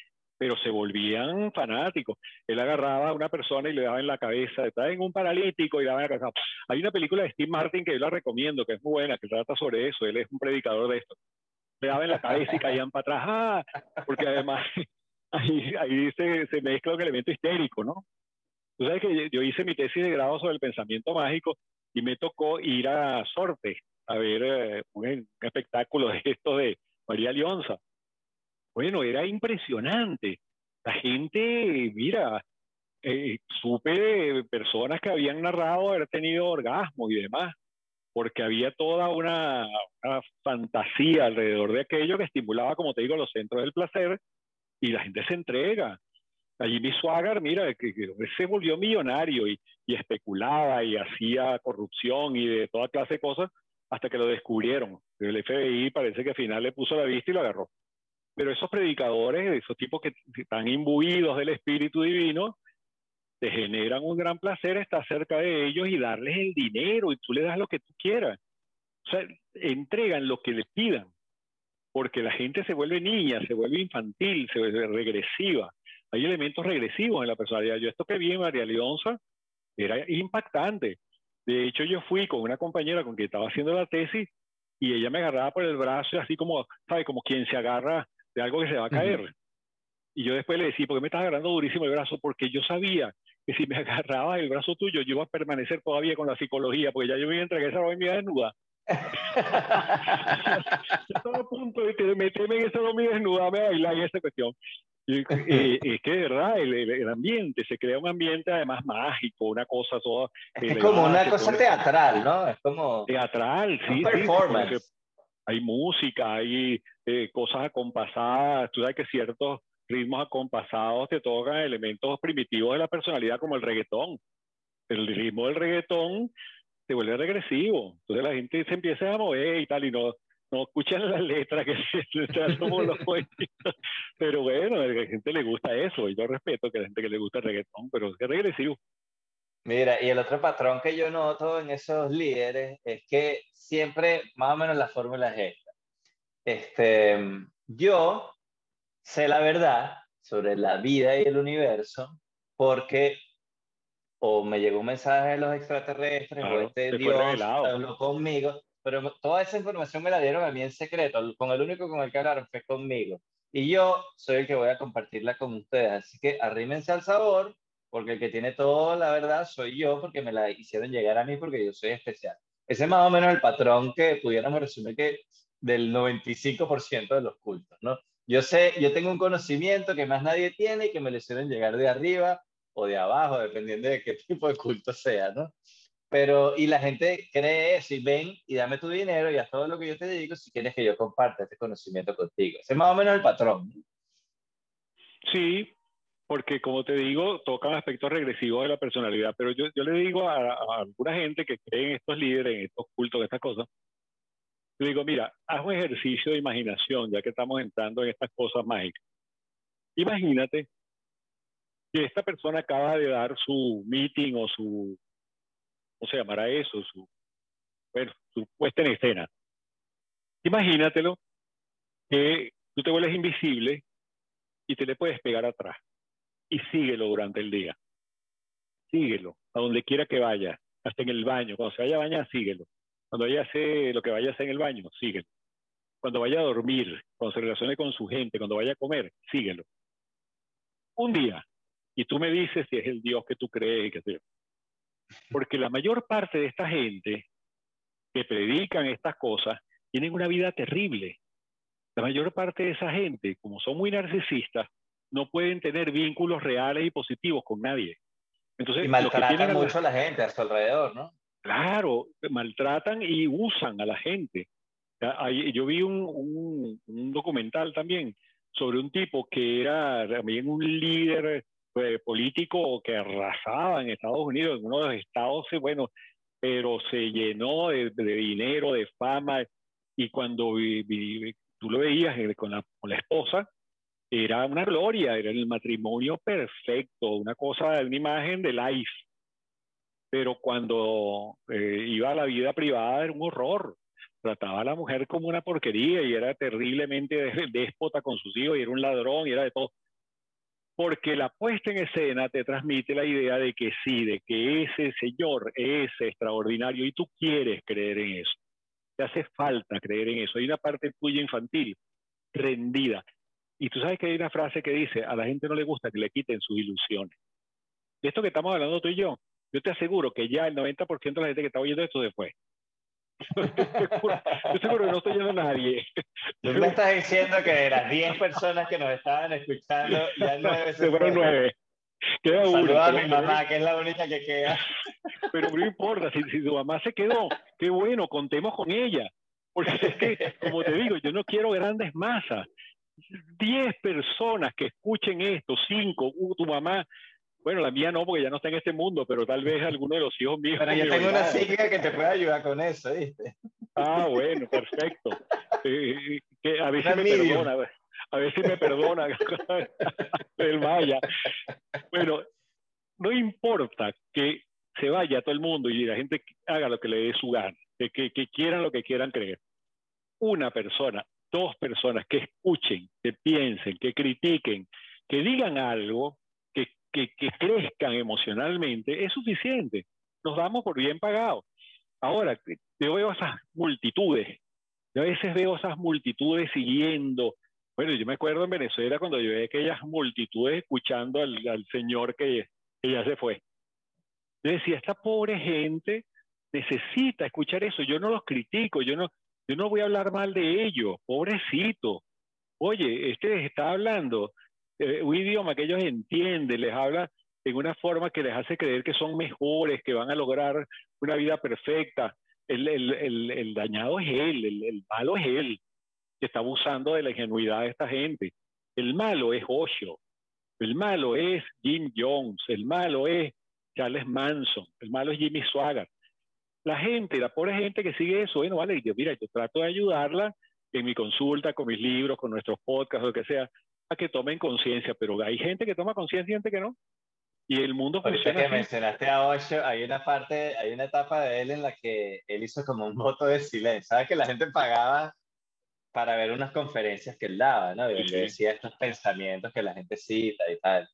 pero se volvían fanáticos. Él agarraba a una persona y le daba en la cabeza, estaba en un paralítico y daba en la cabeza. Hay una película de Steve Martin que yo la recomiendo, que es muy buena, que trata sobre eso. Él es un predicador de esto. Le daba en la cabeza y caían para atrás, ¡Ah! porque además ahí, se, mezcla un elemento histérico, ¿no? Tú sabes que yo hice mi tesis de grado sobre el pensamiento mágico y me tocó ir a Sorte, a ver eh, un, espectáculo de esto de María Leonza. Bueno, era impresionante. La gente, mira, eh, supe de personas que habían narrado haber tenido orgasmo y demás, porque había toda una, fantasía alrededor de aquello que estimulaba, como te digo, los centros del placer y la gente se entrega. Allí mi Swagger, mira, que, se volvió millonario y, y, especulaba y hacía corrupción y de toda clase de cosas, hasta que lo descubrieron. El FBI parece que al final le puso la vista y lo agarró. Pero esos predicadores, esos tipos que están imbuidos del Espíritu Divino, te generan un gran placer estar cerca de ellos y darles el dinero y tú le das lo que tú quieras. O sea, entregan lo que le pidan, porque la gente se vuelve niña, se vuelve infantil, se vuelve regresiva. Hay elementos regresivos en la personalidad. Yo esto que vi en María Leonza era impactante. De hecho, yo fui con una compañera con quien estaba haciendo la tesis y ella me agarraba por el brazo, así como, ¿sabe? Como quien se agarra de algo que se va a caer. Y yo después le decía, ¿por qué me estás agarrando durísimo el brazo? Porque yo sabía que si me agarraba el brazo tuyo, yo iba a permanecer todavía con la psicología, porque ya yo me iba a entregar esa vida desnuda. estaba a punto de meterme en esa dominio desnuda, me bailar en esta cuestión. Y, eh, es que de verdad, el, el, ambiente, se crea un ambiente además mágico, una cosa toda. Es como una cosa teatral, ¿no? Es como. Teatral, sí. Performance. Hay música, hay eh, cosas acompasadas. Tú sabes que ciertos ritmos acompasados te tocan elementos primitivos de la personalidad, como el reggaetón. El ritmo del reggaetón se vuelve regresivo. Entonces la gente se empieza a mover y tal, y no, no escuchan las letras que se como los Pero bueno, a la gente le gusta eso, y yo respeto que a la gente que le gusta el reggaetón, pero es regresivo. Mira, y el otro patrón que yo noto en esos líderes es que siempre, más o menos, la fórmula es esta. Este, yo sé la verdad sobre la vida y el universo porque o me llegó un mensaje de los extraterrestres o este Dios habló conmigo pero toda esa información me la dieron a mí en secreto, con el único con el que hablaron fue conmigo. Y yo soy el que voy a compartirla con ustedes, así que arrímense al sabor, porque el que tiene toda la verdad soy yo, porque me la hicieron llegar a mí, porque yo soy especial. Ese es más o menos el patrón que pudiéramos resumir que del 95% de los cultos, ¿no? Yo sé, yo tengo un conocimiento que más nadie tiene y que me lo hicieron llegar de arriba o de abajo, dependiendo de qué tipo de culto sea, ¿no? Pero, y la gente cree eso y ven y dame tu dinero y haz todo lo que yo te digo si quieres que yo comparta este conocimiento contigo. Ese es más o menos el patrón. Sí, porque como te digo, tocan aspectos regresivos de la personalidad, pero yo, yo le digo a, alguna gente que cree en estos líderes, en estos cultos, en estas cosas, le digo, mira, haz un ejercicio de imaginación, ya que estamos entrando en estas cosas mágicas. Imagínate que esta persona acaba de dar su meeting o su ¿cómo se llamará eso? Su, su puesta en escena. Imagínatelo que tú te vuelves invisible y te le puedes pegar atrás. Y síguelo durante el día. Síguelo, a donde quiera que vaya, hasta en el baño. Cuando se vaya a bañar, síguelo. Cuando vaya a hacer lo que vaya a hacer en el baño, síguelo. Cuando vaya a dormir, cuando se relacione con su gente, cuando vaya a comer, síguelo. Un día, y tú me dices si es el Dios que tú crees que te... Porque la mayor parte de esta gente que predican estas cosas tienen una vida terrible. La mayor parte de esa gente, como son muy narcisistas, no pueden tener vínculos reales y positivos con nadie. Entonces, y maltratan mucho a la gente a su alrededor, ¿no? Claro, maltratan y usan a la gente. Yo vi un, un documental también sobre un tipo que era también un líder eh, político que arrasaba en Estados Unidos, en uno de los estados, bueno, pero se llenó de, dinero, de fama, y cuando tú lo veías eh, con la, con la esposa, era una gloria, era el matrimonio perfecto, una cosa, una imagen de life. Pero cuando eh, iba a la vida privada era un horror. Trataba a la mujer como una porquería y era terriblemente déspota con sus hijos y era un ladrón y era de todo porque la puesta en escena te transmite la idea de que sí, de que ese señor es extraordinario y tú quieres creer en eso. Te hace falta creer en eso. Hay una parte tuya infantil rendida. Y tú sabes que hay una frase que dice, a la gente no le gusta que le quiten sus ilusiones. De esto que estamos hablando tú y yo, yo te aseguro que ya el 90% de la gente que está oyendo esto después Yo seguro que no estoy yendo a nadie. Tú me estás diciendo que de las 10 personas que nos estaban escuchando, ya 9 se fueron 9. Queda Saluda a mi mamá, que es la única que queda. Pero no importa, si, si tu mamá se quedó, qué bueno, contemos con ella. Porque es que, como te digo, yo no quiero grandes masas. 10 personas que escuchen esto, 5, uh, tu mamá, bueno, la mía no, porque ya no está en este mundo, pero tal vez alguno de los hijos míos. Pero yo tengo una psíquica que te puede ayudar con eso, ¿viste? Ah, bueno, perfecto. Eh, que a si me perdona, a ver si me perdona el Maya. Bueno, no importa que se vaya todo el mundo y la gente haga lo que le dé su gana, que quieran lo que quieran creer. Una persona, dos personas que escuchen, que piensen, que critiquen, que digan algo, que, que, que crezcan emocionalmente, es suficiente. Nos damos por bien pagados. Ahora, yo veo esas multitudes, yo a veces veo esas multitudes siguiendo. Bueno, yo me acuerdo en Venezuela cuando yo veía aquellas multitudes escuchando al, al señor que, que ya se fue. Yo decía, esta pobre gente necesita escuchar eso. Yo no los critico, yo no, yo no voy a hablar mal de ellos, pobrecito. Oye, este está hablando eh, un idioma que ellos entienden, les habla en una forma que les hace creer que son mejores, que van a lograr una vida perfecta. El dañado es él, el, malo es él, que está abusando de la ingenuidad de esta gente. El malo es Osho, el malo es Jim Jones, el malo es Charles Manson, el malo es Jimmy Swaggart. La gente, la pobre gente que sigue eso, bueno, vale, yo, mira, yo trato de ayudarla en mi consulta, con mis libros, con nuestros podcasts, lo que sea, a que tomen conciencia, pero hay gente que toma conciencia y gente que no. Y el mundo funciona que mencionaste a Osho, hay una parte, hay una etapa de él en la que él hizo como un voto de silencio. ¿Sabes que la gente pagaba para ver unas conferencias que él daba, ¿no? Y decía estos pensamientos que la gente cita y tal.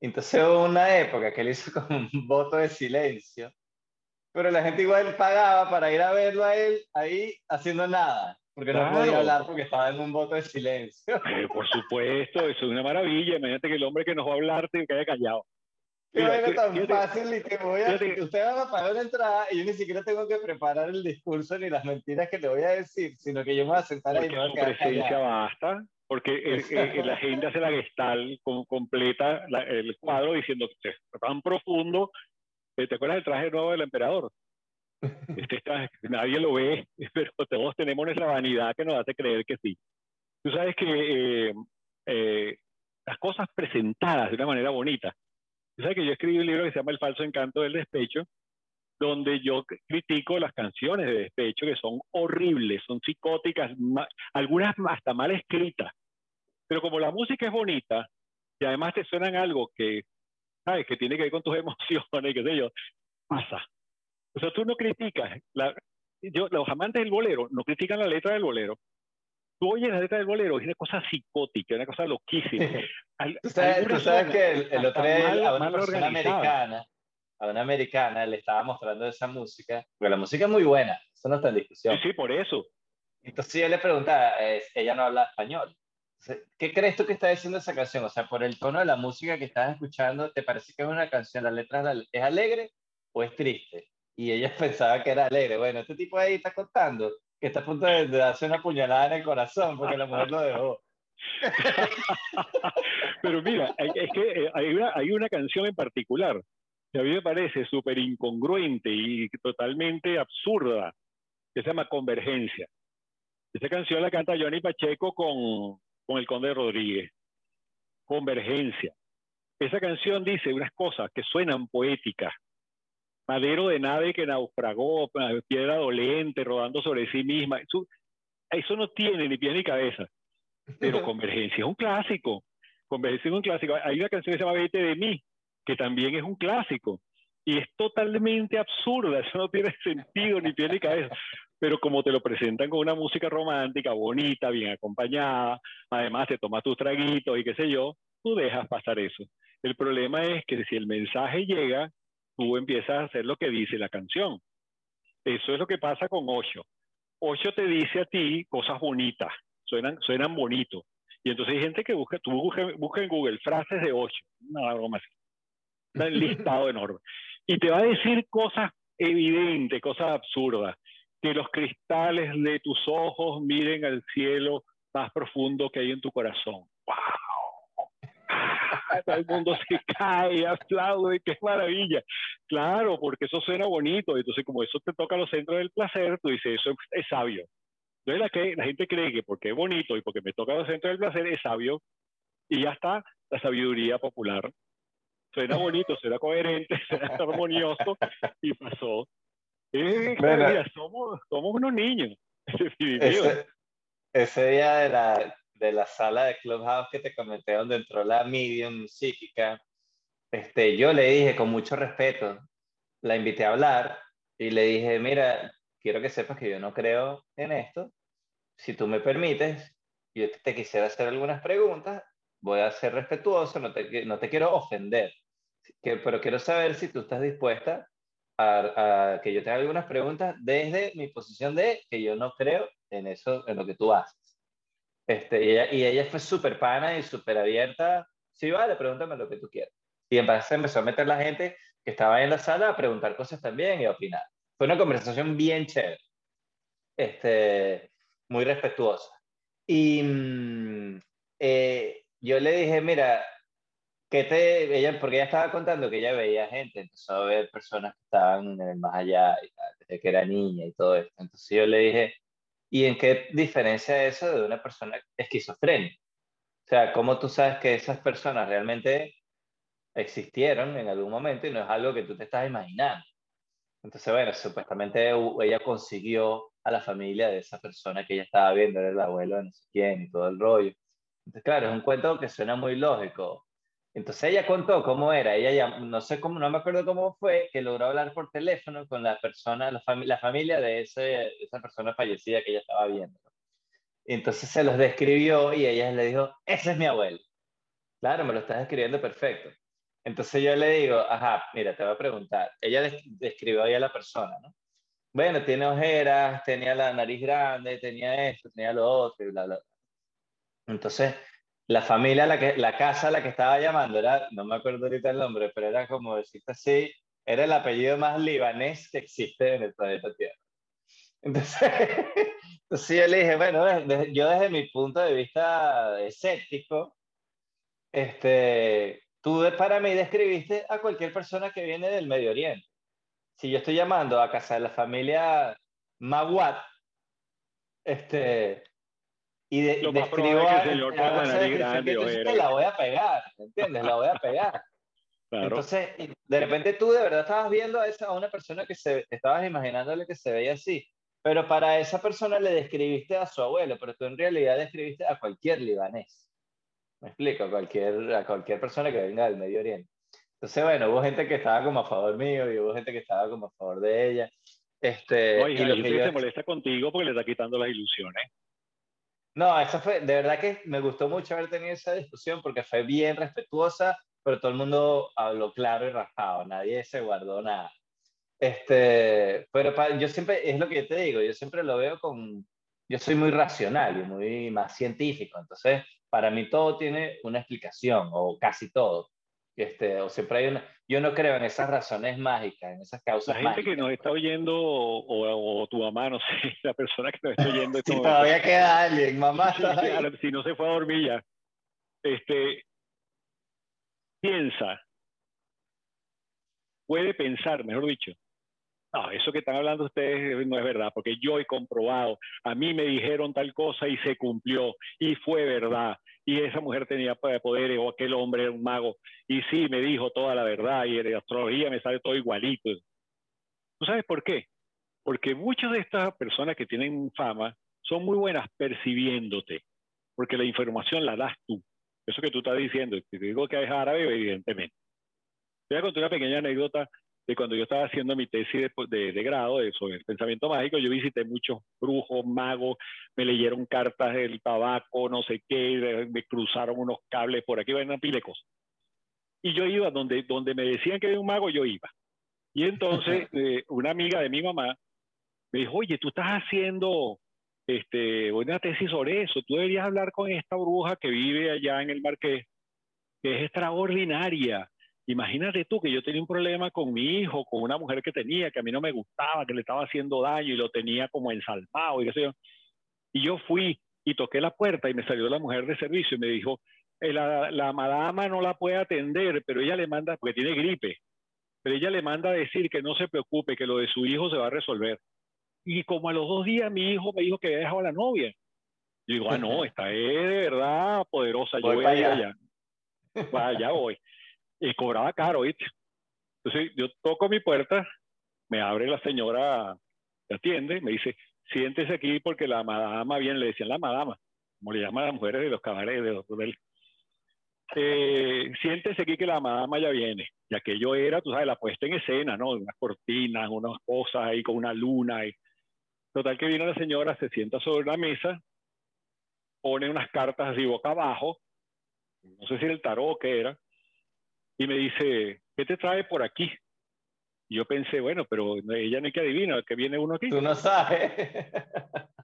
Entonces hubo una época que él hizo como un voto de silencio, pero la gente igual pagaba para ir a verlo a él ahí haciendo nada, porque no podía hablar porque estaba en un voto de silencio. Eh, por supuesto, eso es una maravilla. Imagínate que el hombre que nos va a hablar te quede callado. Qué tan fácil y que voy a... Usted va a pagar una entrada y yo ni siquiera tengo que preparar el discurso ni las mentiras que le voy a decir, sino que yo me voy a sentar ahí. Porque su presencia basta, porque la agenda se la gestal completa el cuadro diciendo que es tan profundo. ¿Te acuerdas del traje nuevo del emperador? Este nadie lo ve, pero todos tenemos nuestra vanidad que nos hace creer que sí. Tú sabes que eh, eh, las cosas presentadas de una manera bonita sabes que yo escribí un libro que se llama El falso encanto del despecho, donde yo critico las canciones de despecho que son horribles, son psicóticas, algunas hasta mal escritas. Pero como la música es bonita y además te suenan algo que, ¿sabes? Que tiene que ver con tus emociones, qué sé yo, pasa. O sea, tú no criticas. La, yo, los amantes del bolero no critican la letra del bolero, tú oyes la letra del bolero, es una cosa psicótica, una cosa loquísima. ¿Tú, sabes, que el, otro día a una persona americana, a una americana le estaba mostrando esa música, porque la música es muy buena, eso no está en discusión. Sí, sí, por eso. Entonces yo le preguntaba, ella no habla español. ¿Qué crees tú que está diciendo esa canción? O sea, por el tono de la música que estás escuchando, ¿te parece que es una canción, la letra es alegre o es triste? Y ella pensaba que era alegre. Bueno, este tipo ahí está contando que está a punto de, darse una puñalada en el corazón porque la mujer lo dejó. Pero mira, es que eh, hay una, hay una canción en particular que a mí me parece súper incongruente y totalmente absurda, que se llama Convergencia. Esa canción la canta Johnny Pacheco con, con el Conde Rodríguez. Convergencia. Esa canción dice unas cosas que suenan poéticas, madero de nave que naufragó, piedra dolente, rodando sobre sí misma. Eso, eso no tiene ni pie ni cabeza. Pero Convergencia es un clásico. Convergencia es un clásico. Hay una canción que se llama Vete de mí, que también es un clásico. Y es totalmente absurda, eso no tiene sentido ni pie ni cabeza. Pero como te lo presentan con una música romántica, bonita, bien acompañada, además te tomas tus traguitos y qué sé yo, tú dejas pasar eso. El problema es que si el mensaje llega, tú empiezas a hacer lo que dice la canción. Eso es lo que pasa con Osho. Osho te dice a ti cosas bonitas, suenan, suenan bonitos. Y entonces hay gente que busca, tú busca, en Google frases de Osho, una broma así, un listado enorme. Y te va a decir cosas evidentes, cosas absurdas. Que los cristales de tus ojos miren al cielo más profundo que hay en tu corazón. ¡Wow! el mundo se cae, aplaude, qué maravilla. Claro, porque eso suena bonito, entonces como eso te toca los centros del placer, tú dices, eso es, sabio. Entonces la, que, la gente cree que porque es bonito y porque me toca los centros del placer es sabio, y ya está la sabiduría popular. Suena bonito, suena coherente, suena armonioso, y pasó. Eh, somos, somos unos niños. Ese, ese día de la, de la sala de Clubhouse que te comenté, donde entró la medium psíquica, este, yo le dije con mucho respeto, la invité a hablar y le dije, mira, quiero que sepas que yo no creo en esto. Si tú me permites, yo te quisiera hacer algunas preguntas, voy a ser respetuoso, no te, no te quiero ofender, pero quiero saber si tú estás dispuesta a, que yo te haga algunas preguntas desde mi posición de que yo no creo en eso, en lo que tú haces. Este, y, ella, y ella fue súper pana y súper abierta. Sí, vale, pregúntame lo que tú quieras. Y entonces empezó a meter la gente que estaba en la sala a preguntar cosas también y a opinar. Fue una conversación bien chévere, este, muy respetuosa. Y mm, eh, yo le dije, mira, ¿qué te, ella, porque ella estaba contando que ella veía gente, empezó a ver personas que estaban en el más allá, desde que era niña y todo esto. Entonces yo le dije, ¿y en qué diferencia eso de una persona esquizofrénica? O sea, ¿cómo tú sabes que esas personas realmente existieron en algún momento y no es algo que tú te estás imaginando? Entonces, bueno, supuestamente ella consiguió a la familia de esa persona que ella estaba viendo, era el abuelo de no sé quién y todo el rollo. Entonces, claro, es un cuento que suena muy lógico. Entonces ella contó cómo era, ella ya, no sé cómo, no me acuerdo cómo fue, que logró hablar por teléfono con la persona, la, la familia de ese, esa persona fallecida que ella estaba viendo. Entonces se los describió y ella le dijo, ese es mi abuelo. Claro, me lo estás describiendo perfecto. Entonces yo le digo, ajá, mira, te voy a preguntar. Ella describió ahí a la persona, ¿no? Bueno, tiene ojeras, tenía la nariz grande, tenía esto, tenía lo otro, y bla, bla. Entonces, la familia, la, que, la casa a la que estaba llamando, era, no me acuerdo ahorita el nombre, pero era como decirte así, era el apellido más libanés que existe en el planeta Tierra. Entonces, entonces yo le dije, bueno, yo desde mi punto de vista escéptico, este, Tú para mí describiste a cualquier persona que viene del Medio Oriente. Si yo estoy llamando a casa de la familia Maguat, este, y de, Lo describo a, señor grande, la voy a pegar, ¿entiendes? La voy a pegar. Claro. Entonces, de repente tú de verdad estabas viendo a, esa, a una persona que se, estabas imaginándole que se veía así, pero para esa persona le describiste a su abuelo, pero tú en realidad describiste a cualquier libanés. Me explico, a cualquier, a cualquier persona que venga del Medio Oriente. Entonces, bueno, hubo gente que estaba como a favor mío y hubo gente que estaba como a favor de ella. Este, y lo que yo... se molesta contigo porque le está quitando las ilusiones. No, eso fue, de verdad que me gustó mucho haber tenido esa discusión porque fue bien respetuosa, pero todo el mundo habló claro y rajado, nadie se guardó nada. Este, pero yo siempre, es lo que yo te digo, yo siempre lo veo con, yo soy muy racional y muy más científico, entonces para mí todo tiene una explicación, o casi todo. Este, o siempre hay una, yo no creo en esas razones mágicas, en esas causas La gente que nos está oyendo, o, tu mamá, no sé, la persona que nos está oyendo. si todavía queda alguien, mamá. si no se fue a dormir ya. Este, piensa, puede pensar, mejor dicho, no, eso que están hablando ustedes no es verdad, porque yo he comprobado, a mí me dijeron tal cosa y se cumplió, y fue verdad, y esa mujer tenía poderes, o aquel hombre era un mago, y sí, me dijo toda la verdad, y en astrología me sale todo igualito. ¿Tú sabes por qué? Porque muchas de estas personas que tienen fama son muy buenas percibiéndote, porque la información la das tú. Eso que tú estás diciendo, te digo que es árabe, evidentemente. Voy a contar una pequeña anécdota de cuando yo estaba haciendo mi tesis de, de, grado de, sobre el pensamiento mágico, yo visité muchos brujos, magos, me leyeron cartas del tabaco, no sé qué, me cruzaron unos cables por aquí, van a pile Y yo iba donde, donde me decían que era un mago, yo iba. Y entonces eh, una amiga de mi mamá me dijo, oye, tú estás haciendo este, una tesis sobre eso, tú deberías hablar con esta bruja que vive allá en el Marqués, que es extraordinaria Imagínate tú que yo tenía un problema con mi hijo, con una mujer que tenía, que a mí no me gustaba, que le estaba haciendo daño y lo tenía como ensalpado y qué sé yo. Y yo fui y toqué la puerta y me salió la mujer de servicio y me dijo, eh, la, la madama no la puede atender, pero ella le manda, porque tiene gripe, pero ella le manda a decir que no se preocupe, que lo de su hijo se va a resolver. Y como a los dos días mi hijo me dijo que había dejado a la novia. Yo digo, ah, no, esta es de verdad poderosa, yo voy, voy allá. allá. allá voy y cobraba caro, ¿viste? Entonces yo toco mi puerta, me abre la señora que atiende, me dice, siéntese aquí porque la madama, bien le decían la madama, como le llaman las mujeres de los cabarets de los hoteles. Eh, siéntese aquí que la madama ya viene. Y aquello era, tú sabes, la puesta en escena, ¿no? Unas cortinas, unas cosas ahí con una luna. Y, Total que vino la señora, se sienta sobre la mesa, pone unas cartas así boca abajo, no sé si el tarot o qué era, y me dice, ¿qué te trae por aquí? Y yo pensé, bueno, pero ella no hay que adivina, que viene uno aquí. Tú no sabes.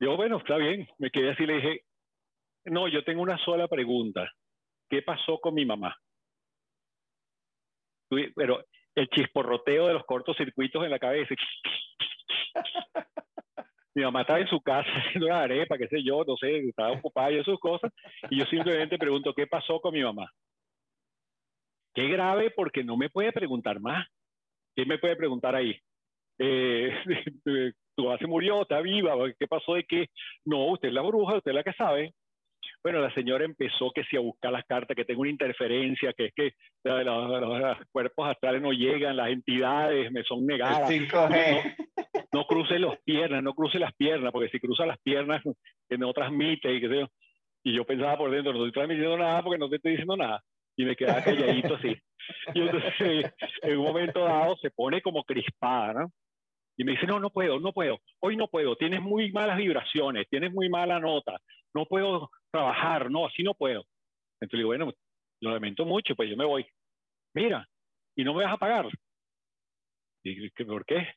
Yo, bueno, está bien. Me quedé así y le dije, no, yo tengo una sola pregunta. ¿Qué pasó con mi mamá? Pero el chisporroteo de los cortocircuitos en la cabeza. mi mamá estaba en su casa haciendo una arepa, qué sé yo, no sé, estaba ocupada y sus cosas. Y yo simplemente pregunto, ¿qué pasó con mi mamá? Qué grave porque no me puede preguntar más. ¿Quién me puede preguntar ahí? Eh, tu se murió, está viva, ¿qué pasó de qué? No, usted es la bruja, usted es la que sabe. Bueno, la señora empezó que si a buscar las cartas, que tengo una interferencia, que es que los, cuerpos astrales no llegan, las entidades me son negadas. No, cruce las piernas, no cruce las piernas, porque si cruza las piernas, que no transmite y que Y yo pensaba por dentro, no estoy transmitiendo nada porque no te estoy diciendo nada. Y me quedaba calladito así. Y entonces, en un momento dado, se pone como crispada, ¿no? Y me dice, no, no puedo, no puedo, hoy no puedo, tienes muy malas vibraciones, tienes muy mala nota, no puedo trabajar, no, así no puedo. Entonces digo, bueno, lo lamento mucho, pues yo me voy. Mira, y no me vas a pagar. Y, ¿Por qué?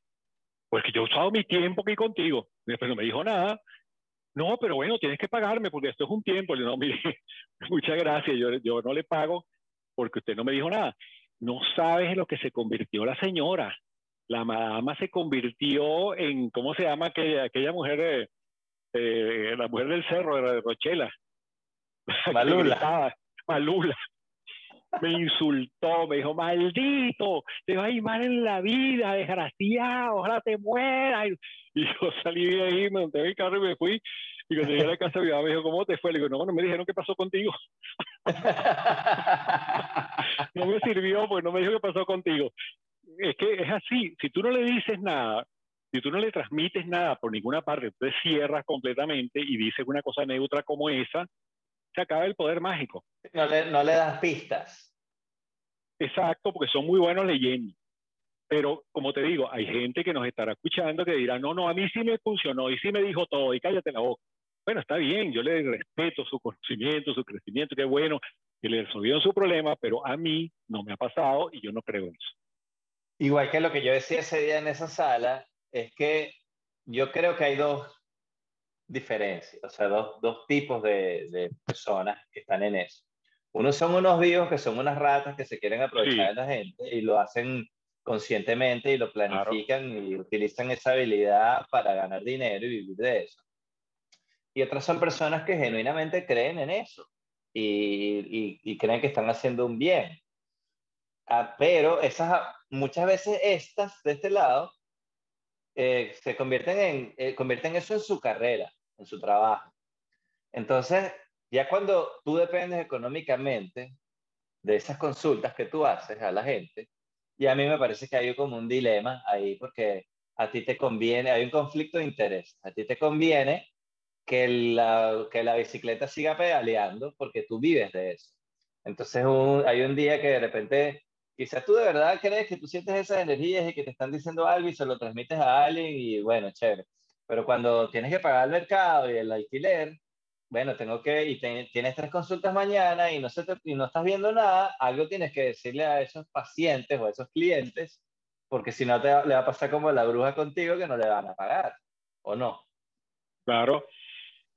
Porque yo he usado mi tiempo aquí contigo. Después no me dijo nada. No, pero bueno, tienes que pagarme porque esto es un tiempo. Le no, mire, muchas gracias, yo, yo no le pago porque usted no me dijo nada. No sabes en lo que se convirtió la señora la madama se convirtió en, ¿cómo se llama aquella, aquella mujer, eh, la mujer del cerro, de Rochela? Malula. Malula. Me insultó, me dijo, maldito, te va a ir mal en la vida, desgraciado, ojalá te mueras. Y, yo salí de ahí, me monté en el carro y me fui. Y cuando llegué a la casa, mi mamá me dijo, ¿cómo te fue? Le digo, no, no me dijeron qué pasó contigo. no me sirvió, pues no me dijo qué pasó contigo es que es así, si tú no le dices nada, si tú no le transmites nada por ninguna parte, tú te cierras completamente y dices una cosa neutra como esa, se acaba el poder mágico. No le, no le das pistas. Exacto, porque son muy buenos leyendo. Pero como te digo, hay gente que nos estará escuchando que dirá, no, no, a mí sí me funcionó y sí me dijo todo y cállate la boca. Bueno, está bien, yo le respeto su conocimiento, su crecimiento, qué bueno que le resolvieron su problema, pero a mí no me ha pasado y yo no creo en eso. Igual que lo que yo decía ese día en esa sala, es que yo creo que hay dos diferencias, o sea, dos, dos tipos de, de, personas que están en eso. Uno son unos vivos que son unas ratas que se quieren aprovechar de la gente y lo hacen conscientemente y lo planifican y utilizan esa habilidad para ganar dinero y vivir de eso. Y otras son personas que genuinamente creen en eso y, y, y creen que están haciendo un bien. Ah, pero esas, muchas veces estas de este lado eh, se convierten en, eh, convierten eso en su carrera, en su trabajo. Entonces, ya cuando tú dependes económicamente de esas consultas que tú haces a la gente, y a mí me parece que hay como un dilema ahí porque a ti te conviene, hay un conflicto de interés, a ti te conviene que la, que la bicicleta siga pedaleando porque tú vives de eso. Entonces hay un día que de repente quizás tú de verdad crees que tú sientes esas energías y que te están diciendo algo y se lo transmites a alguien y bueno, chévere. Pero cuando tienes que pagar el mercado y el alquiler, bueno, tengo que, y tienes tres consultas mañana y no, estás viendo nada, algo tienes que decirle a esos pacientes o a esos clientes, porque si no te, le va a pasar como la bruja contigo que no le van a pagar, ¿o no? Claro.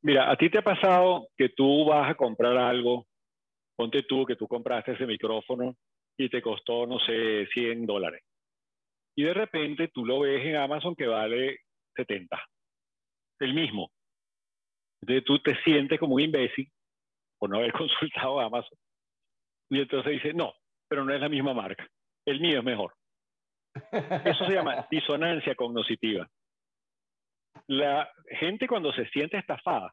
Mira, a ti te ha pasado que tú vas a comprar algo, ponte tú que tú compraste ese micrófono y te costó, no sé, 100 dólares. Y de repente tú lo ves en Amazon que vale 70. El mismo. Entonces tú te sientes como un imbécil por no haber consultado Amazon. Y entonces dices, no, pero no es la misma marca. El mío es mejor. Eso se llama disonancia cognitiva. La gente cuando se siente estafada,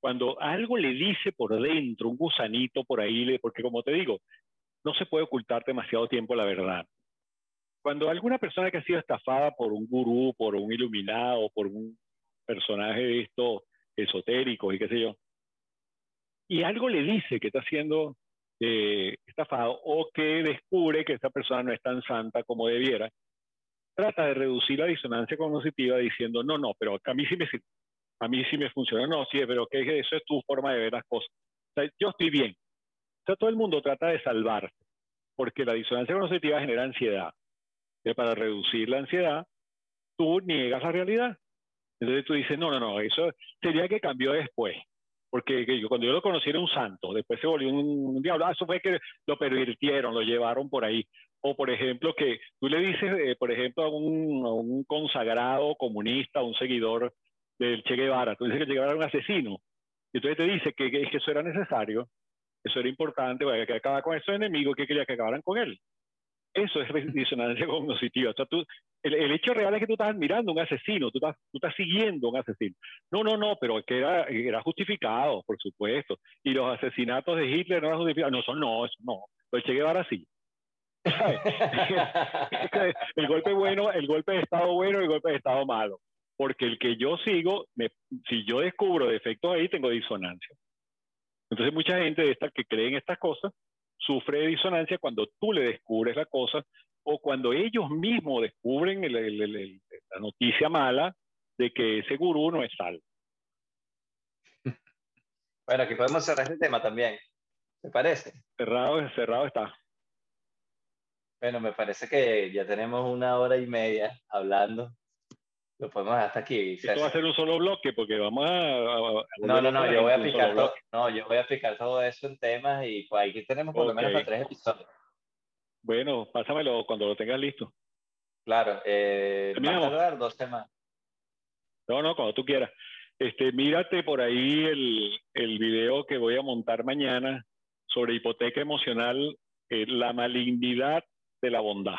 cuando algo le dice por dentro, un gusanito por ahí, porque como te digo, no se puede ocultar demasiado tiempo la verdad. Cuando alguna persona que ha sido estafada por un gurú, por un iluminado, por un personaje de esto esotérico y qué sé yo, y algo le dice que está siendo eh, estafado o que descubre que esta persona no es tan santa como debiera, trata de reducir la disonancia cognitiva diciendo, no, no, pero a mí sí me a mí sí me funciona, no, sí, pero que eso es tu forma de ver las cosas. O sea, yo estoy bien. O sea, todo el mundo trata de salvarse, porque la disonancia cognitiva genera ansiedad. Y para reducir la ansiedad, tú niegas la realidad. Entonces tú dices, no, no, no, eso sería que cambió después. Porque cuando yo lo conocí era un santo, después se volvió un, diablo. Ah, eso fue que lo pervirtieron, lo llevaron por ahí. O, por ejemplo, que tú le dices, eh, por ejemplo, a un, consagrado comunista, un seguidor del Che Guevara, tú dices que Che Guevara un asesino. Y entonces te dice que, eso era necesario, eso era importante, que acabar con esos enemigos, que quería que acabaran con él. Eso es disonancia cognitiva. O sea, tú, el, hecho real es que tú estás admirando un asesino, tú estás, siguiendo un asesino. No, no, no, pero que era, justificado, por supuesto. Y los asesinatos de Hitler no eran justificados. No, son no, eso no. Pero Che Guevara el golpe bueno, el golpe de Estado bueno y el golpe de Estado malo. Porque el que yo sigo, si yo descubro defectos ahí, tengo disonancia. Entonces mucha gente de esta que cree en estas cosas sufre de disonancia cuando tú le descubres la cosa o cuando ellos mismos descubren la noticia mala de que ese gurú no es salvo. Bueno, aquí podemos cerrar este tema también. ¿Te parece? Cerrado, cerrado está. Bueno, me parece que ya tenemos una hora y media hablando. Lo podemos hasta aquí. Esto va a ser un solo bloque porque vamos a... no, no, no, yo voy a explicar todo, no, yo voy a explicar todo eso en temas y pues aquí tenemos por lo menos para tres episodios. Bueno, pásamelo cuando lo tengas listo. Claro, eh, va a tardar dos semanas. No, no, cuando tú quieras. Este, mírate por ahí el, el video que voy a montar mañana sobre hipoteca emocional, eh, la malignidad de la bondad.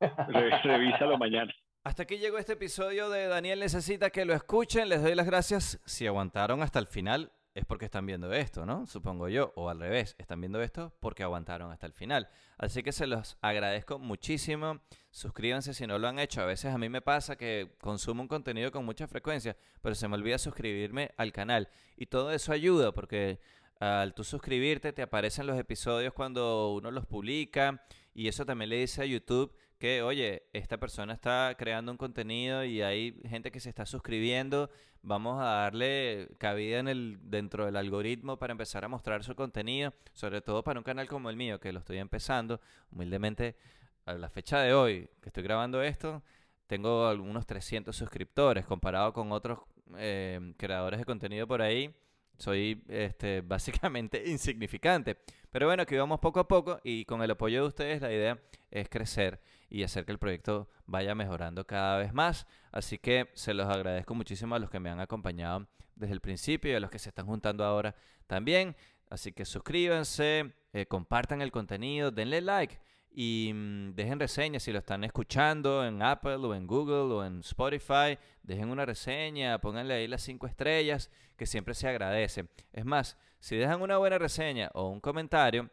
Revísalo mañana. Hasta aquí llegó este episodio de Daniel Necesita que lo escuchen. Les doy las gracias. Si aguantaron hasta el final, es porque están viendo esto, ¿no? Supongo yo. O al revés, están viendo esto porque aguantaron hasta el final. Así que se los agradezco muchísimo. Suscríbanse si no lo han hecho. A veces a mí me pasa que consumo un contenido con mucha frecuencia, pero se me olvida suscribirme al canal. Y todo eso ayuda porque al tú suscribirte te aparecen los episodios cuando uno los publica. Y eso también le dice a YouTube que, oye, esta persona está creando un contenido y hay gente que se está suscribiendo, vamos a darle cabida en el, dentro del algoritmo para empezar a mostrar su contenido, sobre todo para un canal como el mío, que lo estoy empezando, humildemente, a la fecha de hoy que estoy grabando esto, tengo algunos 300 suscriptores comparado con otros eh, creadores de contenido por ahí. Soy este, básicamente insignificante. Pero bueno, aquí vamos poco a poco y con el apoyo de ustedes la idea es crecer y hacer que el proyecto vaya mejorando cada vez más. Así que se los agradezco muchísimo a los que me han acompañado desde el principio y a los que se están juntando ahora también. Así que suscríbanse, eh, compartan el contenido, denle like y mm, dejen reseñas si lo están escuchando en Apple o en Google o en Spotify. Dejen una reseña, pónganle ahí las cinco estrellas, que siempre se agradece. Es más, si dejan una buena reseña o un comentario,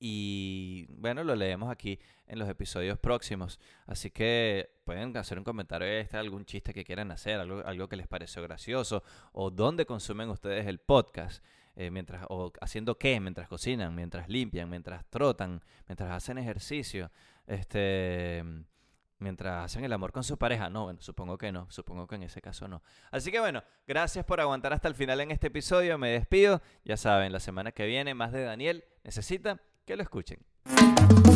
y bueno, lo leemos aquí en los episodios próximos. Así que pueden hacer un comentario este, algún chiste que quieran hacer, algo, algo que les pareció gracioso, o dónde consumen ustedes el podcast. Eh, mientras, o haciendo qué, mientras cocinan, mientras limpian, mientras trotan, mientras hacen ejercicio, este, mientras hacen el amor con su pareja. No, bueno, supongo que no, supongo que en ese caso no. Así que bueno, gracias por aguantar hasta el final en este episodio, me despido, ya saben, la semana que viene más de Daniel necesita que lo escuchen.